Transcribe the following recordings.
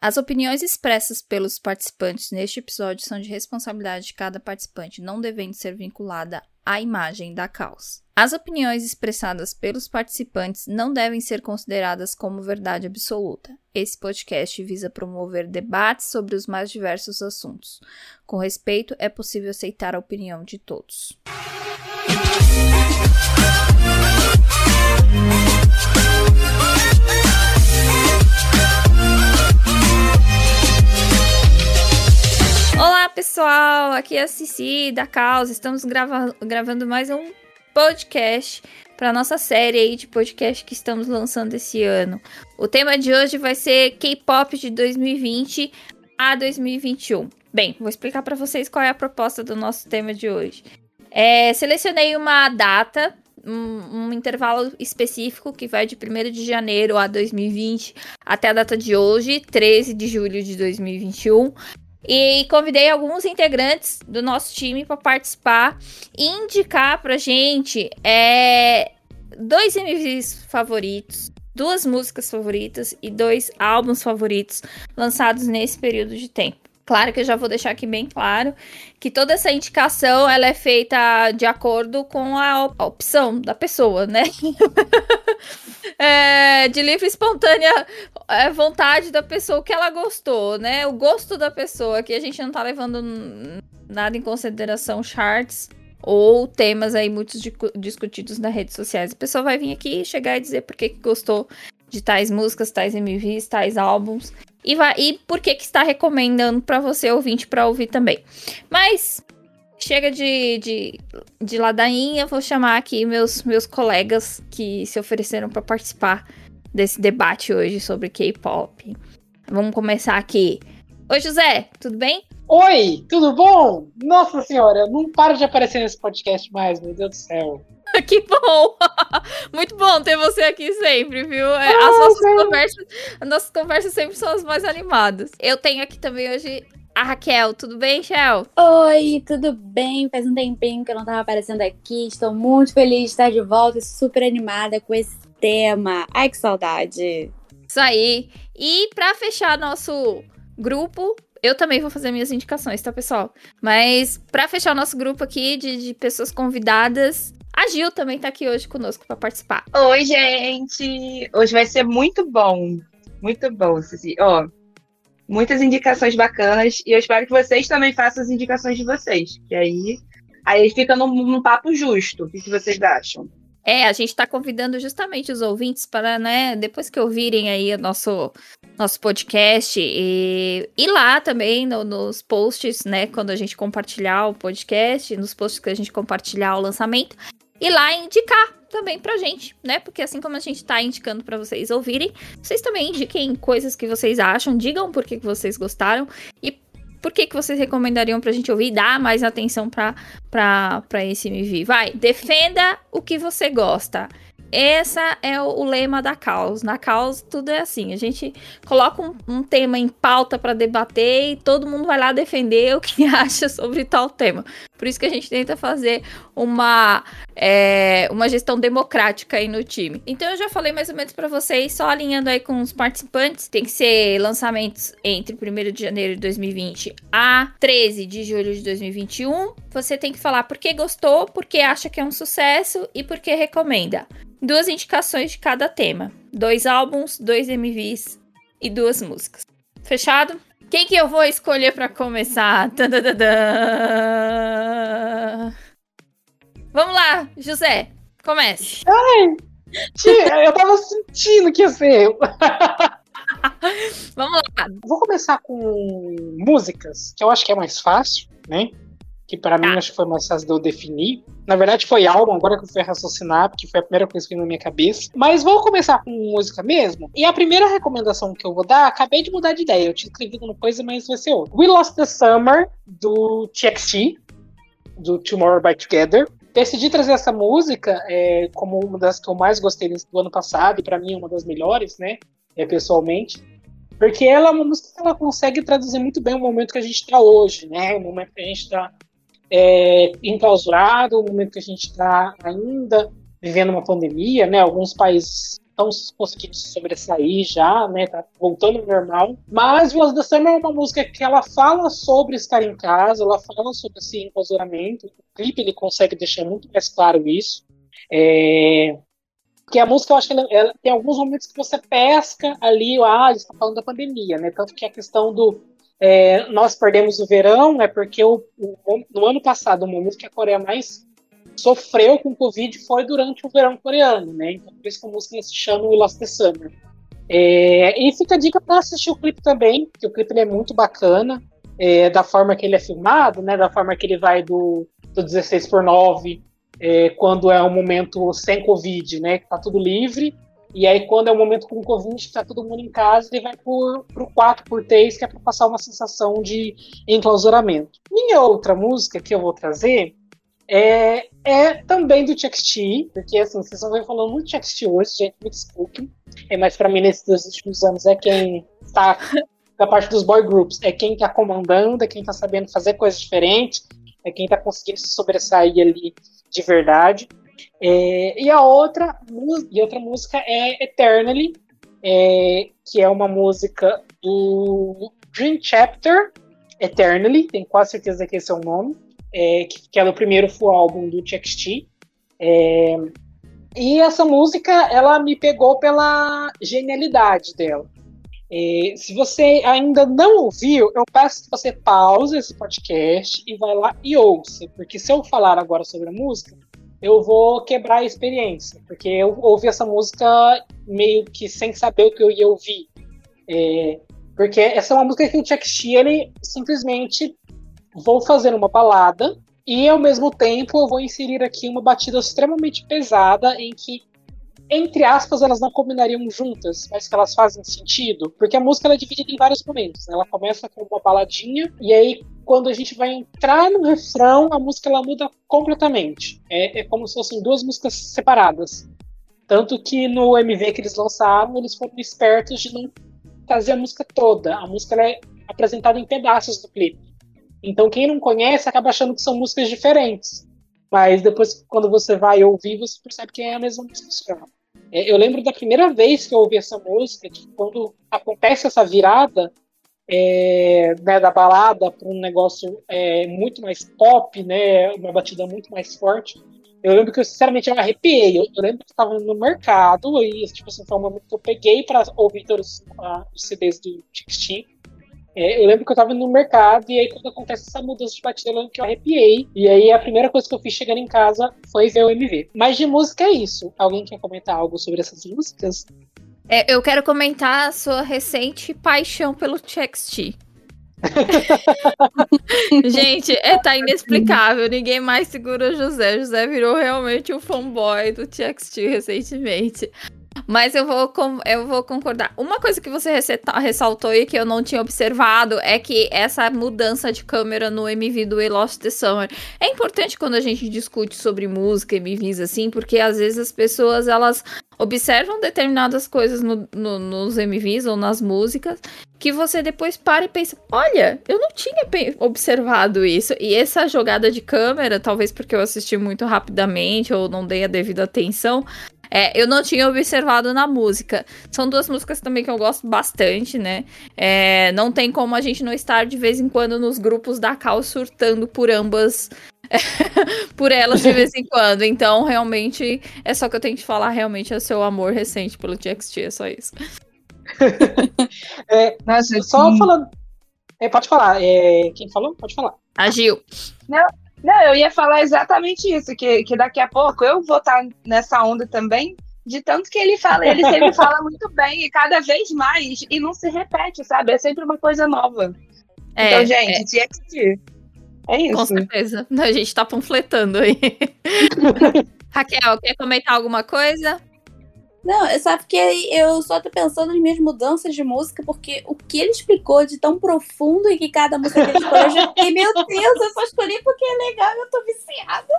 As opiniões expressas pelos participantes neste episódio são de responsabilidade de cada participante, não devendo ser vinculada à imagem da causa. As opiniões expressadas pelos participantes não devem ser consideradas como verdade absoluta. Esse podcast visa promover debates sobre os mais diversos assuntos. Com respeito, é possível aceitar a opinião de todos. Pessoal, aqui é a Cici da Causa. Estamos grava gravando mais um podcast para nossa série aí de podcast que estamos lançando esse ano. O tema de hoje vai ser K-pop de 2020 a 2021. Bem, vou explicar para vocês qual é a proposta do nosso tema de hoje. É, selecionei uma data, um, um, intervalo específico que vai de 1 de janeiro a 2020 até a data de hoje, 13 de julho de 2021. E convidei alguns integrantes do nosso time para participar e indicar pra gente é, dois MVs favoritos, duas músicas favoritas e dois álbuns favoritos lançados nesse período de tempo. Claro que eu já vou deixar aqui bem claro que toda essa indicação ela é feita de acordo com a, opção da pessoa, né? é, de livre espontânea é, vontade da pessoa, o que ela gostou, né? O gosto da pessoa, que a gente não tá levando nada em consideração charts ou temas aí muitos discutidos nas redes sociais. A pessoa vai vir aqui chegar e dizer por que gostou de tais músicas, tais MVs, tais álbuns e, vai, e por que, que está recomendando para você ouvinte para ouvir também. Mas chega de, de, de ladainha, vou chamar aqui meus, meus colegas que se ofereceram para participar desse debate hoje sobre K-pop. Vamos começar aqui. Oi, José, tudo bem? Oi, tudo bom? Nossa senhora, não para de aparecer nesse podcast mais, meu Deus do céu. que bom! Muito bom ter você aqui sempre, viu? É, as, ah, nossas conversas, as nossas conversas sempre são as mais animadas. Eu tenho aqui também hoje a Raquel. Tudo bem, Shell? Oi, tudo bem? Faz um tempinho que eu não tava aparecendo aqui. Estou muito feliz de estar de volta e super animada com esse tema. Ai, que saudade! Isso aí. E para fechar nosso grupo, eu também vou fazer minhas indicações, tá, pessoal? Mas para fechar o nosso grupo aqui de, de pessoas convidadas, a Gil também tá aqui hoje conosco para participar. Oi, gente! Hoje vai ser muito bom. Muito bom, Cici. Ó, muitas indicações bacanas e eu espero que vocês também façam as indicações de vocês. Que aí, aí fica num, num papo justo. O que, que vocês acham? É, a gente está convidando justamente os ouvintes para, né, depois que ouvirem aí o nosso, nosso podcast e, e lá também no, nos posts, né, quando a gente compartilhar o podcast, nos posts que a gente compartilhar o lançamento, e lá indicar também pra gente, né? Porque assim como a gente tá indicando para vocês ouvirem, vocês também indiquem coisas que vocês acham, digam por que, que vocês gostaram e por que, que vocês recomendariam pra gente ouvir? Dar mais atenção pra, pra, pra esse MV. Vai, defenda o que você gosta. Essa é o, lema da Caos. Na Caos, tudo é assim. A gente coloca um, um tema em pauta para debater e todo mundo vai lá defender o que acha sobre tal tema. Por isso que a gente tenta fazer uma, é, uma gestão democrática aí no time. Então eu já falei mais ou menos para vocês, só alinhando aí com os participantes. Tem que ser lançamentos entre 1 de janeiro de 2020 a 13 de julho de 2021. Você tem que falar por que gostou, por que acha que é um sucesso e por que recomenda duas indicações de cada tema: dois álbuns, dois MVs e duas músicas. Fechado? Quem que eu vou escolher para começar? Vamos lá, José, comece. Ai, tia, eu tava sentindo que ia ser eu. Vamos lá. Vou começar com músicas, que eu acho que é mais fácil, né? que para tá. mim acho que foi mais fácil de eu definir. Na verdade foi álbum, agora que eu fui raciocinar, porque foi a primeira coisa que veio na minha cabeça. Mas vou começar com música mesmo. E a primeira recomendação que eu vou dar, acabei de mudar de ideia. Eu tinha escrevido uma coisa, mas vai ser outra. We Lost the Summer, do TXT, do Tomorrow by Together. Decidi trazer essa música é, como uma das que eu mais gostei do ano passado, e para mim é uma das melhores, né? É, pessoalmente. Porque ela é uma música que ela consegue traduzir muito bem o momento que a gente está hoje, né? O momento que a gente está é, enclausurado, no momento que a gente está ainda vivendo uma pandemia, né? Alguns países estão conseguindo se sobressair já, né? Tá voltando ao normal. Mas Voz da Summer é uma música que ela fala sobre estar em casa, ela fala sobre esse enclausuramento. O clipe ele consegue deixar muito mais claro isso. É... Porque a música, eu acho que ela, ela, tem alguns momentos que você pesca ali, ah, eles estão falando da pandemia, né? Tanto que a questão do é, nós perdemos o verão é porque o, o, no ano passado, o momento que a Coreia mais sofreu com o Covid foi durante o verão coreano, né? Então por isso que a música se chama We Lost Summer. É, e fica a dica para assistir o clipe também, que o clipe é muito bacana, é, da forma que ele é filmado, né? Da forma que ele vai do, do 16 por 9 é, quando é um momento sem Covid, né? Que tá tudo livre. E aí, quando é um momento com Covid, tá todo mundo em casa, ele vai por, pro 4 por 3 que é para passar uma sensação de enclausuramento. Minha outra música que eu vou trazer é, é também do TXT, porque assim, vocês vão ver falando muito TXT hoje, gente, me desculpe. É, mas para mim, nesses últimos anos, é quem está da parte dos boy groups, é quem está comandando, é quem está sabendo fazer coisas diferentes, é quem está conseguindo se sobressair ali de verdade. É, e a outra, e outra música é Eternally, é, que é uma música do Dream Chapter, Eternally, tenho quase certeza que esse é o nome, é, que, que é o primeiro full álbum do TXT. É, e essa música, ela me pegou pela genialidade dela. É, se você ainda não ouviu, eu peço que você pause esse podcast e vai lá e ouça, porque se eu falar agora sobre a música, eu vou quebrar a experiência, porque eu ouvi essa música meio que sem saber o que eu ia ouvir. É, porque essa é uma música que o Chuck ele simplesmente vou fazer uma balada e ao mesmo tempo eu vou inserir aqui uma batida extremamente pesada em que entre aspas, elas não combinariam juntas, mas que elas fazem sentido, porque a música ela é dividida em vários momentos. Né? Ela começa com uma baladinha, e aí, quando a gente vai entrar no refrão, a música ela muda completamente. É, é como se fossem duas músicas separadas. Tanto que no MV que eles lançaram, eles foram espertos de não trazer a música toda. A música é apresentada em pedaços do clipe. Então, quem não conhece acaba achando que são músicas diferentes. Mas depois, quando você vai ouvir, você percebe que é a mesma música. É, eu lembro da primeira vez que eu ouvi essa música, que quando acontece essa virada é, né, da balada para um negócio é, muito mais pop, né, uma batida muito mais forte, eu lembro que eu, sinceramente, eu arrepiei. Eu, eu lembro que estava no mercado e, tipo assim, foi um momento que eu peguei para ouvir todos uh, os CDs do TXT. É, eu lembro que eu tava no mercado e aí quando acontece essa mudança de batida, eu lembro que eu arrepiei. E aí a primeira coisa que eu fiz chegando em casa foi ver o MV. Mas de música é isso. Alguém quer comentar algo sobre essas músicas? É, eu quero comentar a sua recente paixão pelo TXT. Gente, é, tá inexplicável. Ninguém mais segura o José. José virou realmente um fanboy do TXT recentemente. Mas eu vou, eu vou concordar. Uma coisa que você ressaltou e que eu não tinha observado é que essa mudança de câmera no MV do We Lost the Summer é importante quando a gente discute sobre música, MVs assim, porque às vezes as pessoas elas observam determinadas coisas no, no, nos MVs ou nas músicas que você depois para e pensa: olha, eu não tinha observado isso. E essa jogada de câmera, talvez porque eu assisti muito rapidamente ou não dei a devida atenção, é, eu não tinha observado na música. São duas músicas também que eu gosto bastante, né? É, não tem como a gente não estar de vez em quando nos grupos da Cal surtando por ambas. por elas de vez em quando. Então, realmente, é só que eu tenho que falar realmente é o seu amor recente pelo TXT, é só isso. é, só falando. É, pode falar. É, quem falou? Pode falar. A Gil. Não, não, eu ia falar exatamente isso, que, que daqui a pouco eu vou estar nessa onda também, de tanto que ele fala, ele sempre fala muito bem, e cada vez mais, e não se repete, sabe? É sempre uma coisa nova. É, então, gente, é. TXT. É isso. Com certeza. A gente tá panfletando aí. Raquel, quer comentar alguma coisa? Não, é só porque eu só tô pensando em minhas mudanças de música, porque o que ele explicou de tão profundo e que cada música que ele escolheu, eu já fiquei, meu Deus, eu só escolhi porque é legal eu tô viciada.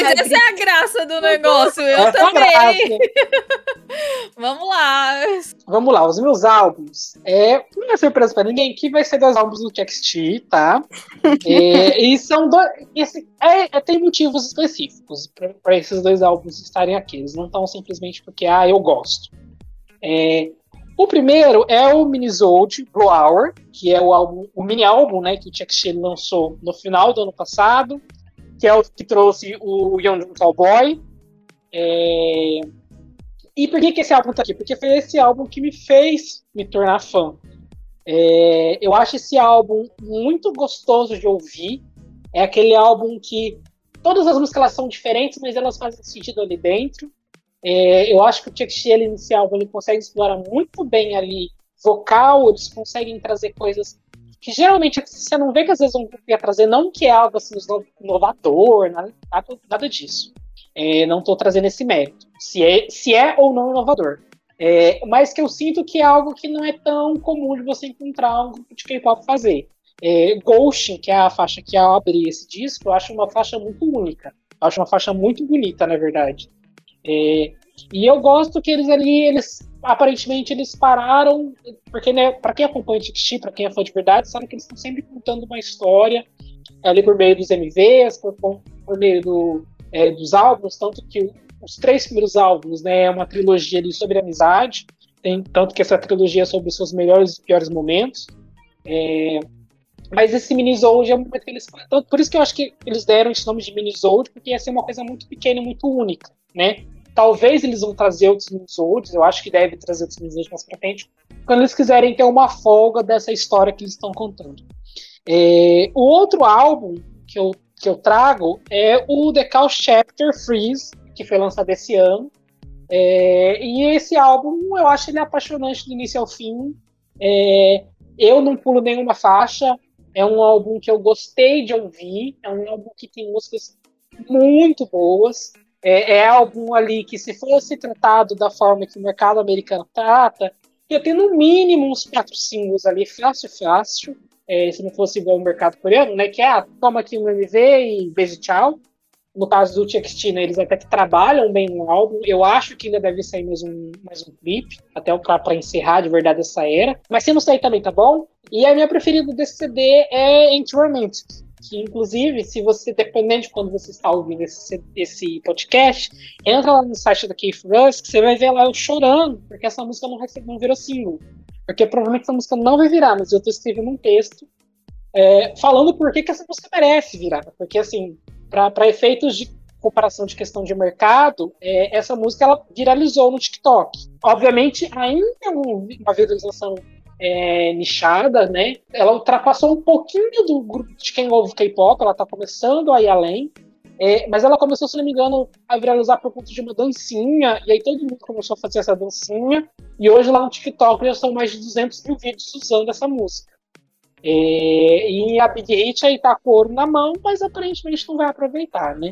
Mas essa é a graça do negócio, eu Essa é também. graça. Vamos lá. Vamos lá, os meus álbuns. É, não é surpresa pra ninguém que vai ser dois álbuns do TXT, tá? É, e são dois. Esse, é, é, tem motivos específicos para esses dois álbuns estarem aqui. Eles não estão simplesmente porque, ah, eu gosto. É, o primeiro é o Minisode Blue Hour, que é o, álbum, o mini álbum né, que o TXT lançou no final do ano passado, que é o que trouxe o Young Cowboy. É, e por que, que esse álbum tá aqui? Porque foi esse álbum que me fez me tornar fã. É, eu acho esse álbum muito gostoso de ouvir. É aquele álbum que todas as músicas elas são diferentes, mas elas fazem sentido ali dentro. É, eu acho que o nesse álbum ele consegue explorar muito bem ali vocal, eles conseguem trazer coisas que geralmente você não vê que às vezes um grupo ia trazer, não que é algo assim inovador, nada, nada, disso. É, não estou trazendo esse mérito, se é, se é ou não inovador. É, mas que eu sinto que é algo que não é tão comum de você encontrar um grupo de K-pop fazer. É, que é a faixa que eu abri esse disco, eu acho uma faixa muito única. Eu acho uma faixa muito bonita, na verdade. É, e eu gosto que eles ali, eles aparentemente eles pararam, porque né, para quem acompanha o TXT, para quem é fã de verdade, sabe que eles estão sempre contando uma história ali por meio dos MVs, por, por meio do, é, dos álbuns, tanto que os três primeiros álbuns né, é uma trilogia ali sobre amizade, tem tanto que essa trilogia é sobre os seus melhores e piores momentos. É, mas esse Minisode é um momento que eles. Então, por isso que eu acho que eles deram esse nome de Minisode, porque ia ser uma coisa muito pequena muito única, né? Talvez eles vão trazer outros Minisodes, eu acho que deve trazer outros Minisodes mais pra frente, quando eles quiserem ter uma folga dessa história que eles estão contando. É, o outro álbum que eu que eu trago é o The Cow Chapter Freeze, que foi lançado esse ano. É, e esse álbum eu acho ele apaixonante do início ao fim. É, eu não pulo nenhuma faixa. É um álbum que eu gostei de ouvir. É um álbum que tem músicas muito boas. É, é álbum ali que, se fosse tratado da forma que o mercado americano trata, ia ter no mínimo uns quatro singles ali, fácil, fácil é, se não fosse igual o mercado coreano, né? Que é, ah, toma aqui um MV e beijo tchau. No caso do TXT, né, eles até que trabalham bem no álbum. Eu acho que ainda deve sair mais um, mais um clipe, até para encerrar de verdade essa era. Mas se não sair também tá bom. E a minha preferida desse CD é Anti-Romantic. Que, inclusive, se você, dependendo de quando você está ouvindo esse, esse podcast, entra lá no site da Keith Russ, que você vai ver lá eu chorando, porque essa música não, recebe, não virou single. Porque provavelmente essa música não vai virar, mas eu estou escrevendo um texto é, falando por que, que essa música merece virar. Porque, assim, para efeitos de comparação de questão de mercado, é, essa música ela viralizou no TikTok. Obviamente, ainda uma viralização é, nichada, né? Ela ultrapassou um pouquinho do grupo de quem ouve K-pop, ela está começando a ir além. É, mas ela começou, se não me engano, a viralizar por conta de uma dancinha, e aí todo mundo começou a fazer essa dancinha, e hoje lá no TikTok já são mais de 200 mil vídeos usando essa música. É, e a Big Hit aí tá com ouro na mão, mas aparentemente não vai aproveitar, né?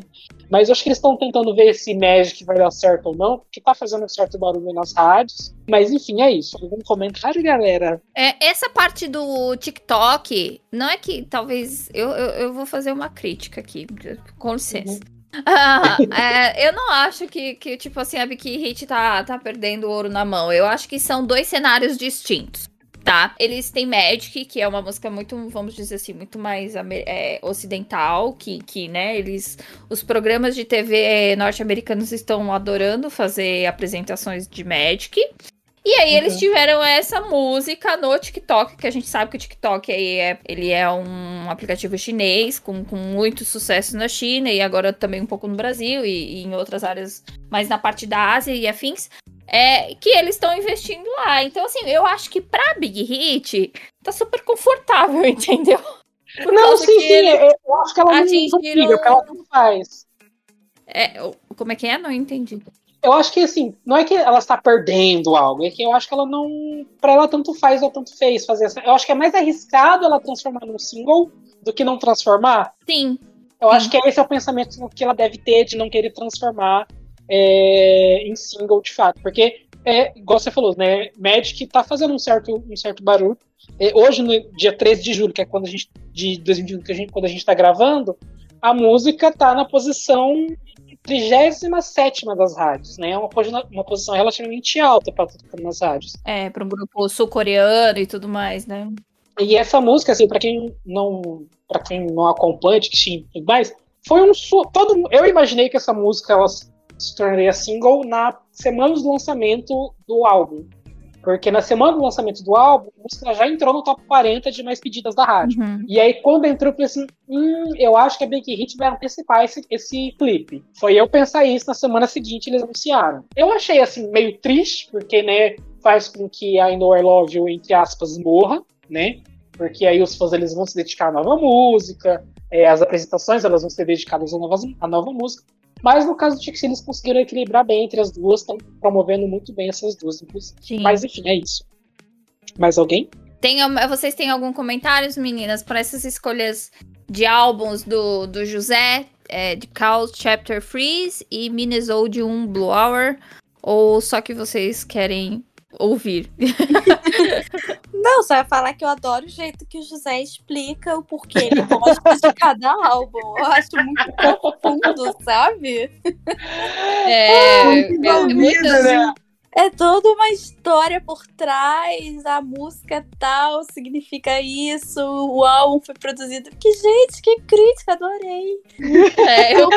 Mas acho que eles estão tentando ver se Magic vai dar certo ou não, porque tá fazendo um certo barulho nas rádios. Mas enfim, é isso. Algum comentário, galera? É, essa parte do TikTok, não é que talvez. Eu, eu, eu vou fazer uma crítica aqui, com licença. Uhum. Ah, é, eu não acho que, que, tipo assim, a Big Hit tá, tá perdendo ouro na mão. Eu acho que são dois cenários distintos tá? Eles têm Magic, que é uma música muito, vamos dizer assim, muito mais é, ocidental, que, que, né, eles... Os programas de TV é, norte-americanos estão adorando fazer apresentações de Magic. E aí uhum. eles tiveram essa música no TikTok, que a gente sabe que o TikTok aí é, ele é um aplicativo chinês com, com muito sucesso na China e agora também um pouco no Brasil e, e em outras áreas, mais na parte da Ásia e afins é, que eles estão investindo lá. Então, assim, eu acho que pra Big Hit tá super confortável, entendeu? Por não, sim, sim, eu acho que ela atingiram... não ela não faz. É, como é que é? Não entendi. Eu acho que assim, não é que ela está perdendo algo, é que eu acho que ela não. Pra ela tanto faz ou tanto fez fazer essa. Eu acho que é mais arriscado ela transformar num single do que não transformar. Sim. Eu sim. acho que esse é o pensamento que ela deve ter de não querer transformar é, em single de fato. Porque, é, igual você falou, né? Magic tá fazendo um certo, um certo barulho. É, hoje, no dia 13 de julho, que é quando a gente. de 2021, que a gente, quando a gente tá gravando, a música tá na posição 37 das rádios, né? É uma, uma posição relativamente alta para tocar nas rádios. É, para um grupo sul-coreano e tudo mais, né? E essa música, assim, para quem não para quem não acompanha de e tudo mais, foi um todo eu imaginei que essa música ela se tornaria single na semana do lançamento do álbum. Porque na semana do lançamento do álbum, a música já entrou no top 40 de mais pedidas da rádio. Uhum. E aí, quando entrou, eu falei assim: hum, eu acho que a Big Hit vai antecipar esse, esse clipe. Foi eu pensar isso na semana seguinte, eles anunciaram. Eu achei, assim, meio triste, porque, né, faz com que a Know I Love You, entre aspas, morra, né? Porque aí os fãs eles vão se dedicar à nova música, é, as apresentações elas vão ser dedicadas à nova, à nova música. Mas no caso do Tixi, eles conseguiram equilibrar bem entre as duas, estão promovendo muito bem essas duas, inclusive. Mas enfim, é isso. Mais alguém? Tem, vocês têm algum comentário, meninas, para essas escolhas de álbuns do, do José, é, de Call Chapter Freeze e Minnesota 1 Blue Hour? Ou só que vocês querem ouvir. Não, só ia falar que eu adoro o jeito que o José explica o porquê ele gosta de cada álbum. Eu acho muito profundo, sabe? É, muito, é, é muito né? É toda uma história por trás, a música tal significa isso, o álbum foi produzido. Que, gente, que crítica, adorei. É, eu,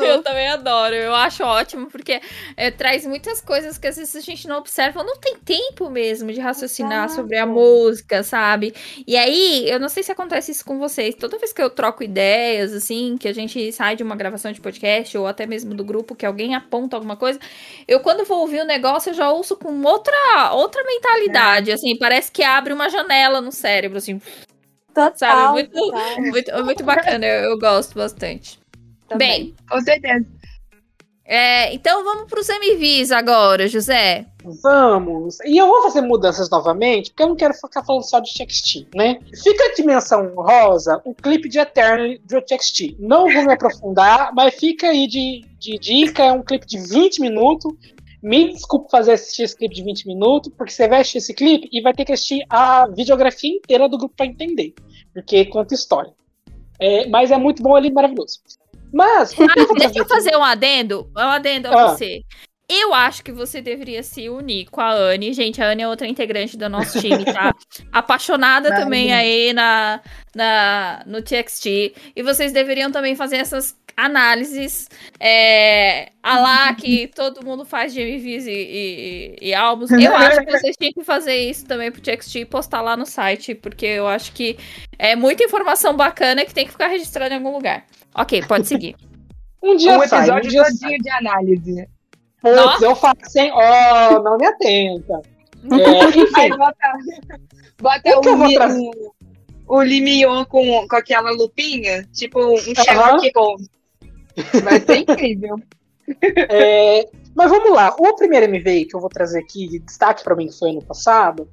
eu também adoro, eu acho ótimo, porque é, traz muitas coisas que às vezes a gente não observa, não tem tempo mesmo de raciocinar Exato. sobre a música, sabe? E aí, eu não sei se acontece isso com vocês, toda vez que eu troco ideias, assim, que a gente sai de uma gravação de podcast, ou até mesmo do grupo, que alguém aponta alguma coisa, eu quando vou ouvir negócio eu já ouço com outra, outra mentalidade, é. assim, parece que abre uma janela no cérebro, assim. Total, sabe? Muito, total. muito, muito bacana, eu, eu gosto bastante. Também. Bem, com certeza. É, então vamos para os MVs agora, José. Vamos. E eu vou fazer mudanças novamente, porque eu não quero ficar falando só de TXT, né? Fica a dimensão rosa o clipe de Eternity do TXT. Não vou me aprofundar, mas fica aí de, de dica. É um clipe de 20 minutos. Me desculpe fazer assistir esse clipe de 20 minutos, porque você vai assistir esse clipe e vai ter que assistir a videografia inteira do grupo para entender, porque conta história. É, mas é muito bom ali, maravilhoso. Mas. Ah, deixa eu fazer um adendo. Um adendo a ah. você. Eu acho que você deveria se unir com a Anne. Gente, a Anne é outra integrante do nosso time, tá? Apaixonada também aí na, na, no TXT. E vocês deveriam também fazer essas análises é, a lá que todo mundo faz de MVs e, e, e, álbuns. Eu acho que vocês tinham que fazer isso também pro TXT e postar lá no site, porque eu acho que é muita informação bacana que tem que ficar registrada em algum lugar. Ok, pode seguir. um dia um sai, episódio um dia todinho de análise. Putz, eu faço sem. Oh, não me atenta. É, enfim. bota, bota o, Limion com, com aquela lupinha, tipo um Sherlock Holmes. Vai ser incrível. É, mas vamos lá. O primeiro MV que eu vou trazer aqui, de destaque para mim, que foi ano passado,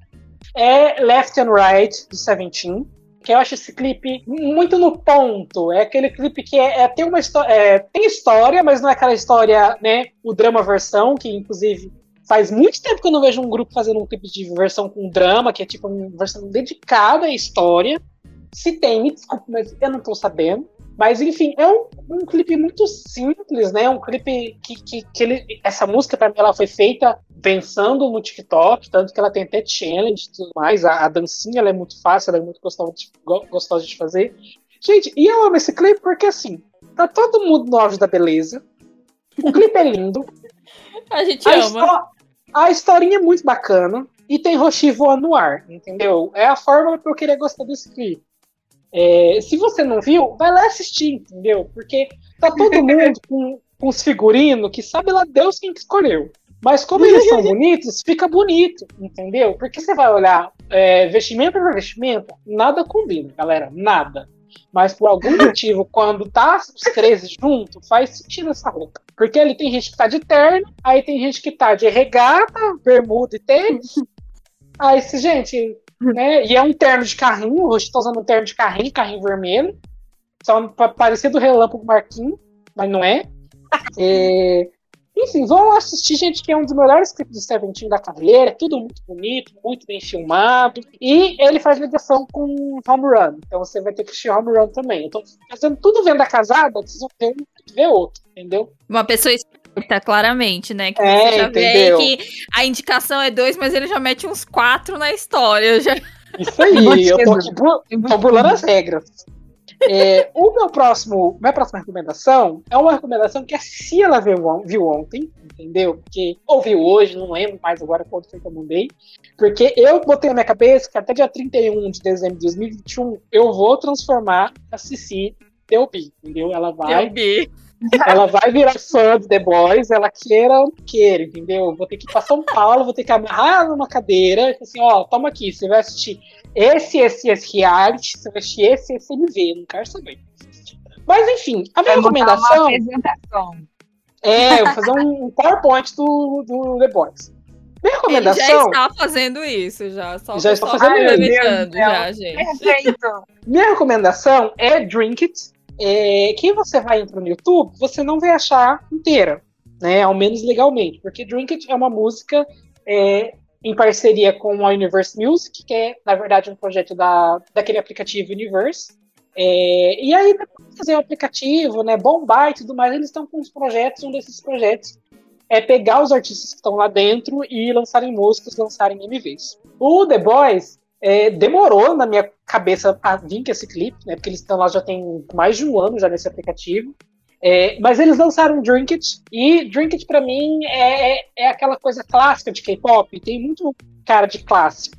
é Left and Right, do Seventeen. Que eu acho esse clipe muito no ponto. É aquele clipe que é, é tem uma história. É, tem história, mas não é aquela história, né? O drama versão, que inclusive faz muito tempo que eu não vejo um grupo fazendo um clipe de versão com drama, que é tipo uma versão dedicada à história. Se tem, me desculpe, mas eu não tô sabendo. Mas enfim, é um, um clipe muito simples, né? Um clipe que, que, que ele, essa música para mim ela foi feita pensando no TikTok, tanto que ela tem até challenge e tudo mais. A, a dancinha ela é muito fácil, ela é muito gostosa de, gostosa de fazer. Gente, e eu amo esse clipe porque assim, tá todo mundo no auge da beleza. O clipe é lindo. a gente a ama. A historinha é muito bacana. E tem Roshi voando no ar, entendeu? É a forma pra eu querer gostar desse clipe. É, se você não viu, vai lá assistir, entendeu? Porque tá todo mundo com, com os figurinos que sabe lá Deus quem que escolheu. Mas como eles são bonitos, fica bonito, entendeu? Porque você vai olhar é, vestimenta por vestimenta, nada combina, galera, nada. Mas por algum motivo, quando tá os três juntos, faz sentido essa roupa. Porque ali tem gente que tá de terno, aí tem gente que tá de regata, bermuda e tênis. Aí, gente, né? E é um terno de carrinho, o Roshi tá usando um terno de carrinho, carrinho vermelho. Só parecido relâmpago Marquinhos, mas não é. é. Enfim, vão assistir, gente, que é um dos melhores clipes do Seventeen da carreira. É tudo muito bonito, muito bem filmado. E ele faz ligação com Home Run. Então você vai ter que assistir Home Run também. Então, fazendo tudo vendo a casada, vocês vão ter um ver outro, entendeu? Uma pessoa esperta, claramente, né? Que É, você já vê entendeu? aí que a indicação é dois, mas ele já mete uns quatro na história. Já. Isso aí, eu tô aqui tô burlando as regras. É, o meu próximo, minha próxima recomendação é uma recomendação que a Ciela viu, viu ontem, entendeu? Porque ouviu hoje, não lembro mais agora quando foi que eu mandei. Porque eu botei na minha cabeça que até dia 31 de dezembro de 2021 eu vou transformar a Cici Delby, entendeu? Ela vai Eu vi. Ela vai virar fã de The Boys, ela queira ou não queira, entendeu? Vou ter que ir pra São Paulo, vou ter que amarrar numa cadeira e falar assim, ó, toma aqui, você vai assistir esse, esse, esse reality, você vai assistir esse, esse MV, não quero saber. Mas enfim, a minha Vai montar uma recomendação apresentação. é eu vou fazer um PowerPoint do, do The Boys. Minha Ele já recomendação, está fazendo isso, já. Só Já está fazendo tá isso. já, gente. Perfeito. minha recomendação é Drink It. É, que você vai entrar no YouTube, você não vai achar inteira, né? Ao menos legalmente, porque Drink It é uma música é, em parceria com a Universe Music, que é, na verdade, um projeto da, daquele aplicativo Universe. É, e aí, depois de fazer o aplicativo, né, bombar e tudo mais, eles estão com uns projetos, um desses projetos é pegar os artistas que estão lá dentro e lançarem músicas, lançarem MVs. O The Boys é, demorou na minha cabeça a vir com esse clipe, né? Porque eles estão lá já tem mais de um ano já nesse aplicativo. É, mas eles lançaram Drink It, e Drink It pra mim é, é aquela coisa clássica de K-pop, tem muito cara de clássico.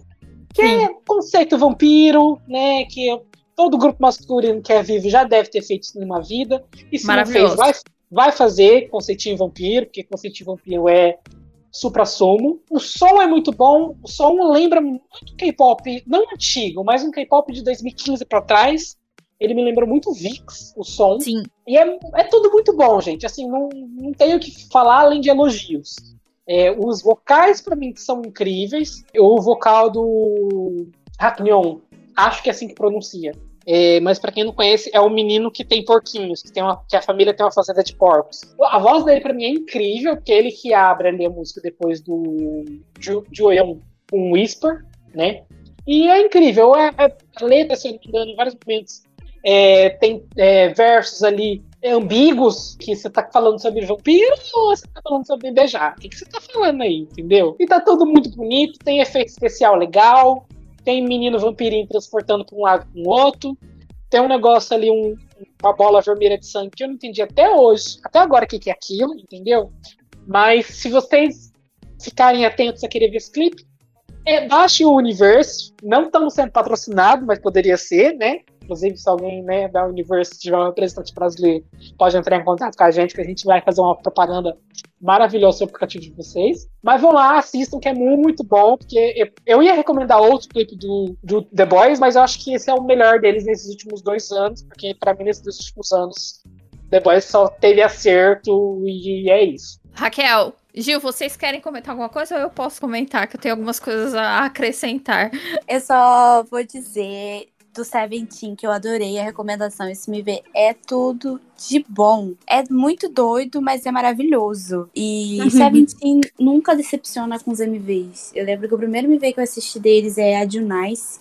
Que é conceito vampiro, né? Que todo grupo masculino que é vivo já deve ter feito isso numa vida. E se não fez, vai, vai fazer conceitinho vampiro, porque conceitinho vampiro é supra-sumo. O som é muito bom, o som lembra muito K-pop, não antigo, mas um K-pop de 2015 pra trás. Ele me lembrou muito VIX, o som. Sim. E é, é tudo muito bom, gente. Assim, não, não tenho o que falar além de elogios. É, os vocais, pra mim, são incríveis. O vocal do Hakneon, acho que é assim que pronuncia. É, mas pra quem não conhece, é o menino que tem porquinhos, que, tem uma, que a família tem uma fazenda de porcos. A voz dele pra mim é incrível, porque ele que abre ali a música depois do Joyeon com Whisper, né? E é incrível, é, é, a letra, se eu em vários momentos é, tem é, versos ali ambíguos, que você tá falando sobre vampiro ou você tá falando sobre beijar? O que, que você tá falando aí, entendeu? E tá tudo muito bonito, tem efeito especial legal, tem menino vampirinho transportando pra um lado para o outro, tem um negócio ali, um- uma bola vermelha de sangue que eu não entendi até hoje, até agora o que, que é aquilo, entendeu? Mas se vocês ficarem atentos a querer ver esse clipe, é, baixe o Universe, não estamos sendo patrocinados, mas poderia ser, né? Inclusive, se alguém né, da Universe tiver um representante brasileiro, pode entrar em contato com a gente, que a gente vai fazer uma propaganda maravilhosa sobre o aplicativo de vocês. Mas vão lá, assistam, que é muito, muito bom, porque eu, ia recomendar outro clipe do, do The Boys, mas eu acho que esse é o melhor deles nesses últimos dois anos, porque pra mim, nesses dois últimos anos, The Boys só teve acerto e é isso. Raquel, Gil, vocês querem comentar alguma coisa ou eu posso comentar? Que eu tenho algumas coisas a acrescentar. Eu só vou dizer do Seventeen que eu adorei a recomendação. Esse MV é tudo de bom. É muito doido, mas é maravilhoso. E Uhum. Seventeen nunca decepciona com os MVs. Eu lembro que o primeiro MV que eu assisti deles é a Junais.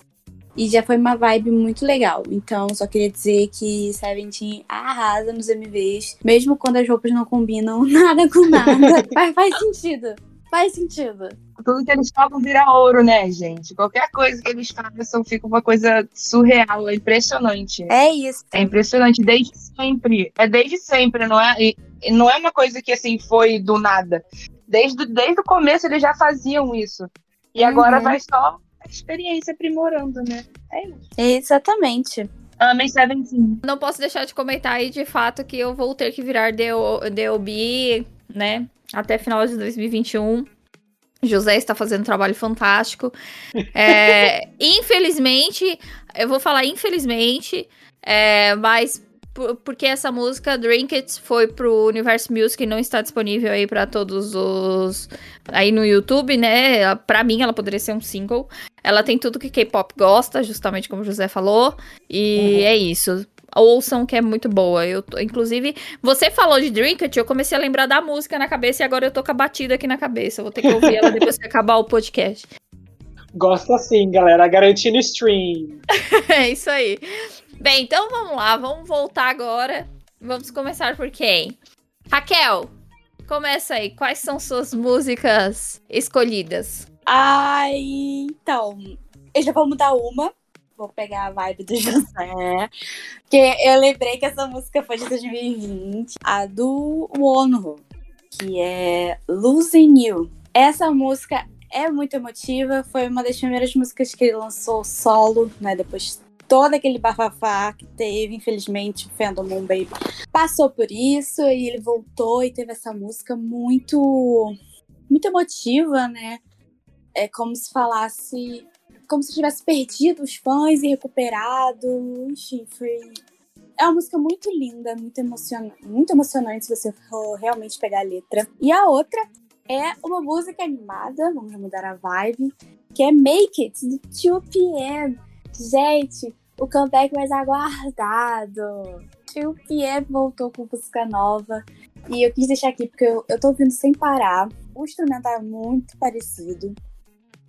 E já foi uma vibe muito legal. Então, só queria dizer que Seventeen arrasa nos MVs. Mesmo quando as roupas não combinam nada com nada. Mas faz sentido. Faz sentido. Tudo que eles falam vira ouro, né, gente? Qualquer coisa que eles façam fica uma coisa surreal, é impressionante. É isso. É impressionante desde sempre. É desde sempre, não é? E, não é uma coisa que assim foi do nada. Desde, desde o começo eles já faziam isso. E agora Uhum. vai só a experiência aprimorando, né? É isso. Exatamente. Amém Seventeen. Não posso deixar de comentar aí de fato que eu vou ter que virar DO DOB, né? Até final de 2021. José está fazendo um trabalho fantástico. É, infelizmente, eu vou falar infelizmente, é, mas por- porque essa música Drink It foi pro Universe Music e não está disponível aí para todos os aí no YouTube, né? Pra mim ela poderia ser um single. Ela tem tudo que K-pop gosta, justamente como o José falou, e Uhum. é isso. Ouçam que é muito boa. Eu tô, inclusive, você falou de Drinkat, eu comecei a lembrar da música na cabeça e agora eu tô com a batida aqui na cabeça. Eu vou ter que ouvir ela depois que acabar o podcast. Gosto assim, galera, garantindo stream. é isso aí. Bem, então vamos lá, vamos voltar agora. Vamos começar por quem? Raquel, começa aí. Quais são suas músicas escolhidas? Ai, então. Eu já vou mudar uma. Vou pegar a vibe do José. Porque eu lembrei que essa música foi de 2020. A do Wonho, que é Losing You. Essa música é muito emotiva. Foi uma das primeiras músicas que ele lançou solo, né? Depois todo aquele bafafá que teve, infelizmente, o Fandom Moon Baby passou por isso e ele voltou e teve essa música muito muito emotiva, né? É como se falasse como se tivesse perdido os fãs e recuperado. Enfim, foi. É uma música muito linda, muito, emocion... muito emocionante se você for realmente pegar a letra. E a outra é uma música animada, vamos mudar a vibe, que é Make It, do 2PM. Gente, o comeback mais aguardado. 2PM voltou com música nova. E eu quis deixar aqui porque eu, eu tô ouvindo sem parar. O instrumental é muito parecido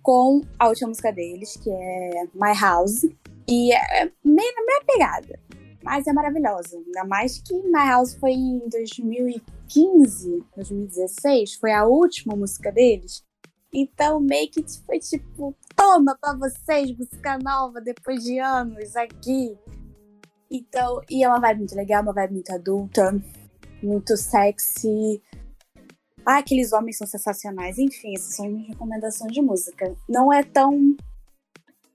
com a última música deles, que é My House. E é meio na minha pegada, mas é maravilhosa. Ainda mais que My House foi em 2015, 2016, foi a última música deles. Então, Make It foi tipo, toma pra vocês, música nova depois de anos aqui. Então, e é uma vibe muito legal, uma vibe muito adulta, muito sexy, ah, aqueles homens são sensacionais. Enfim, essas são minhas recomendações de música. Não é tão.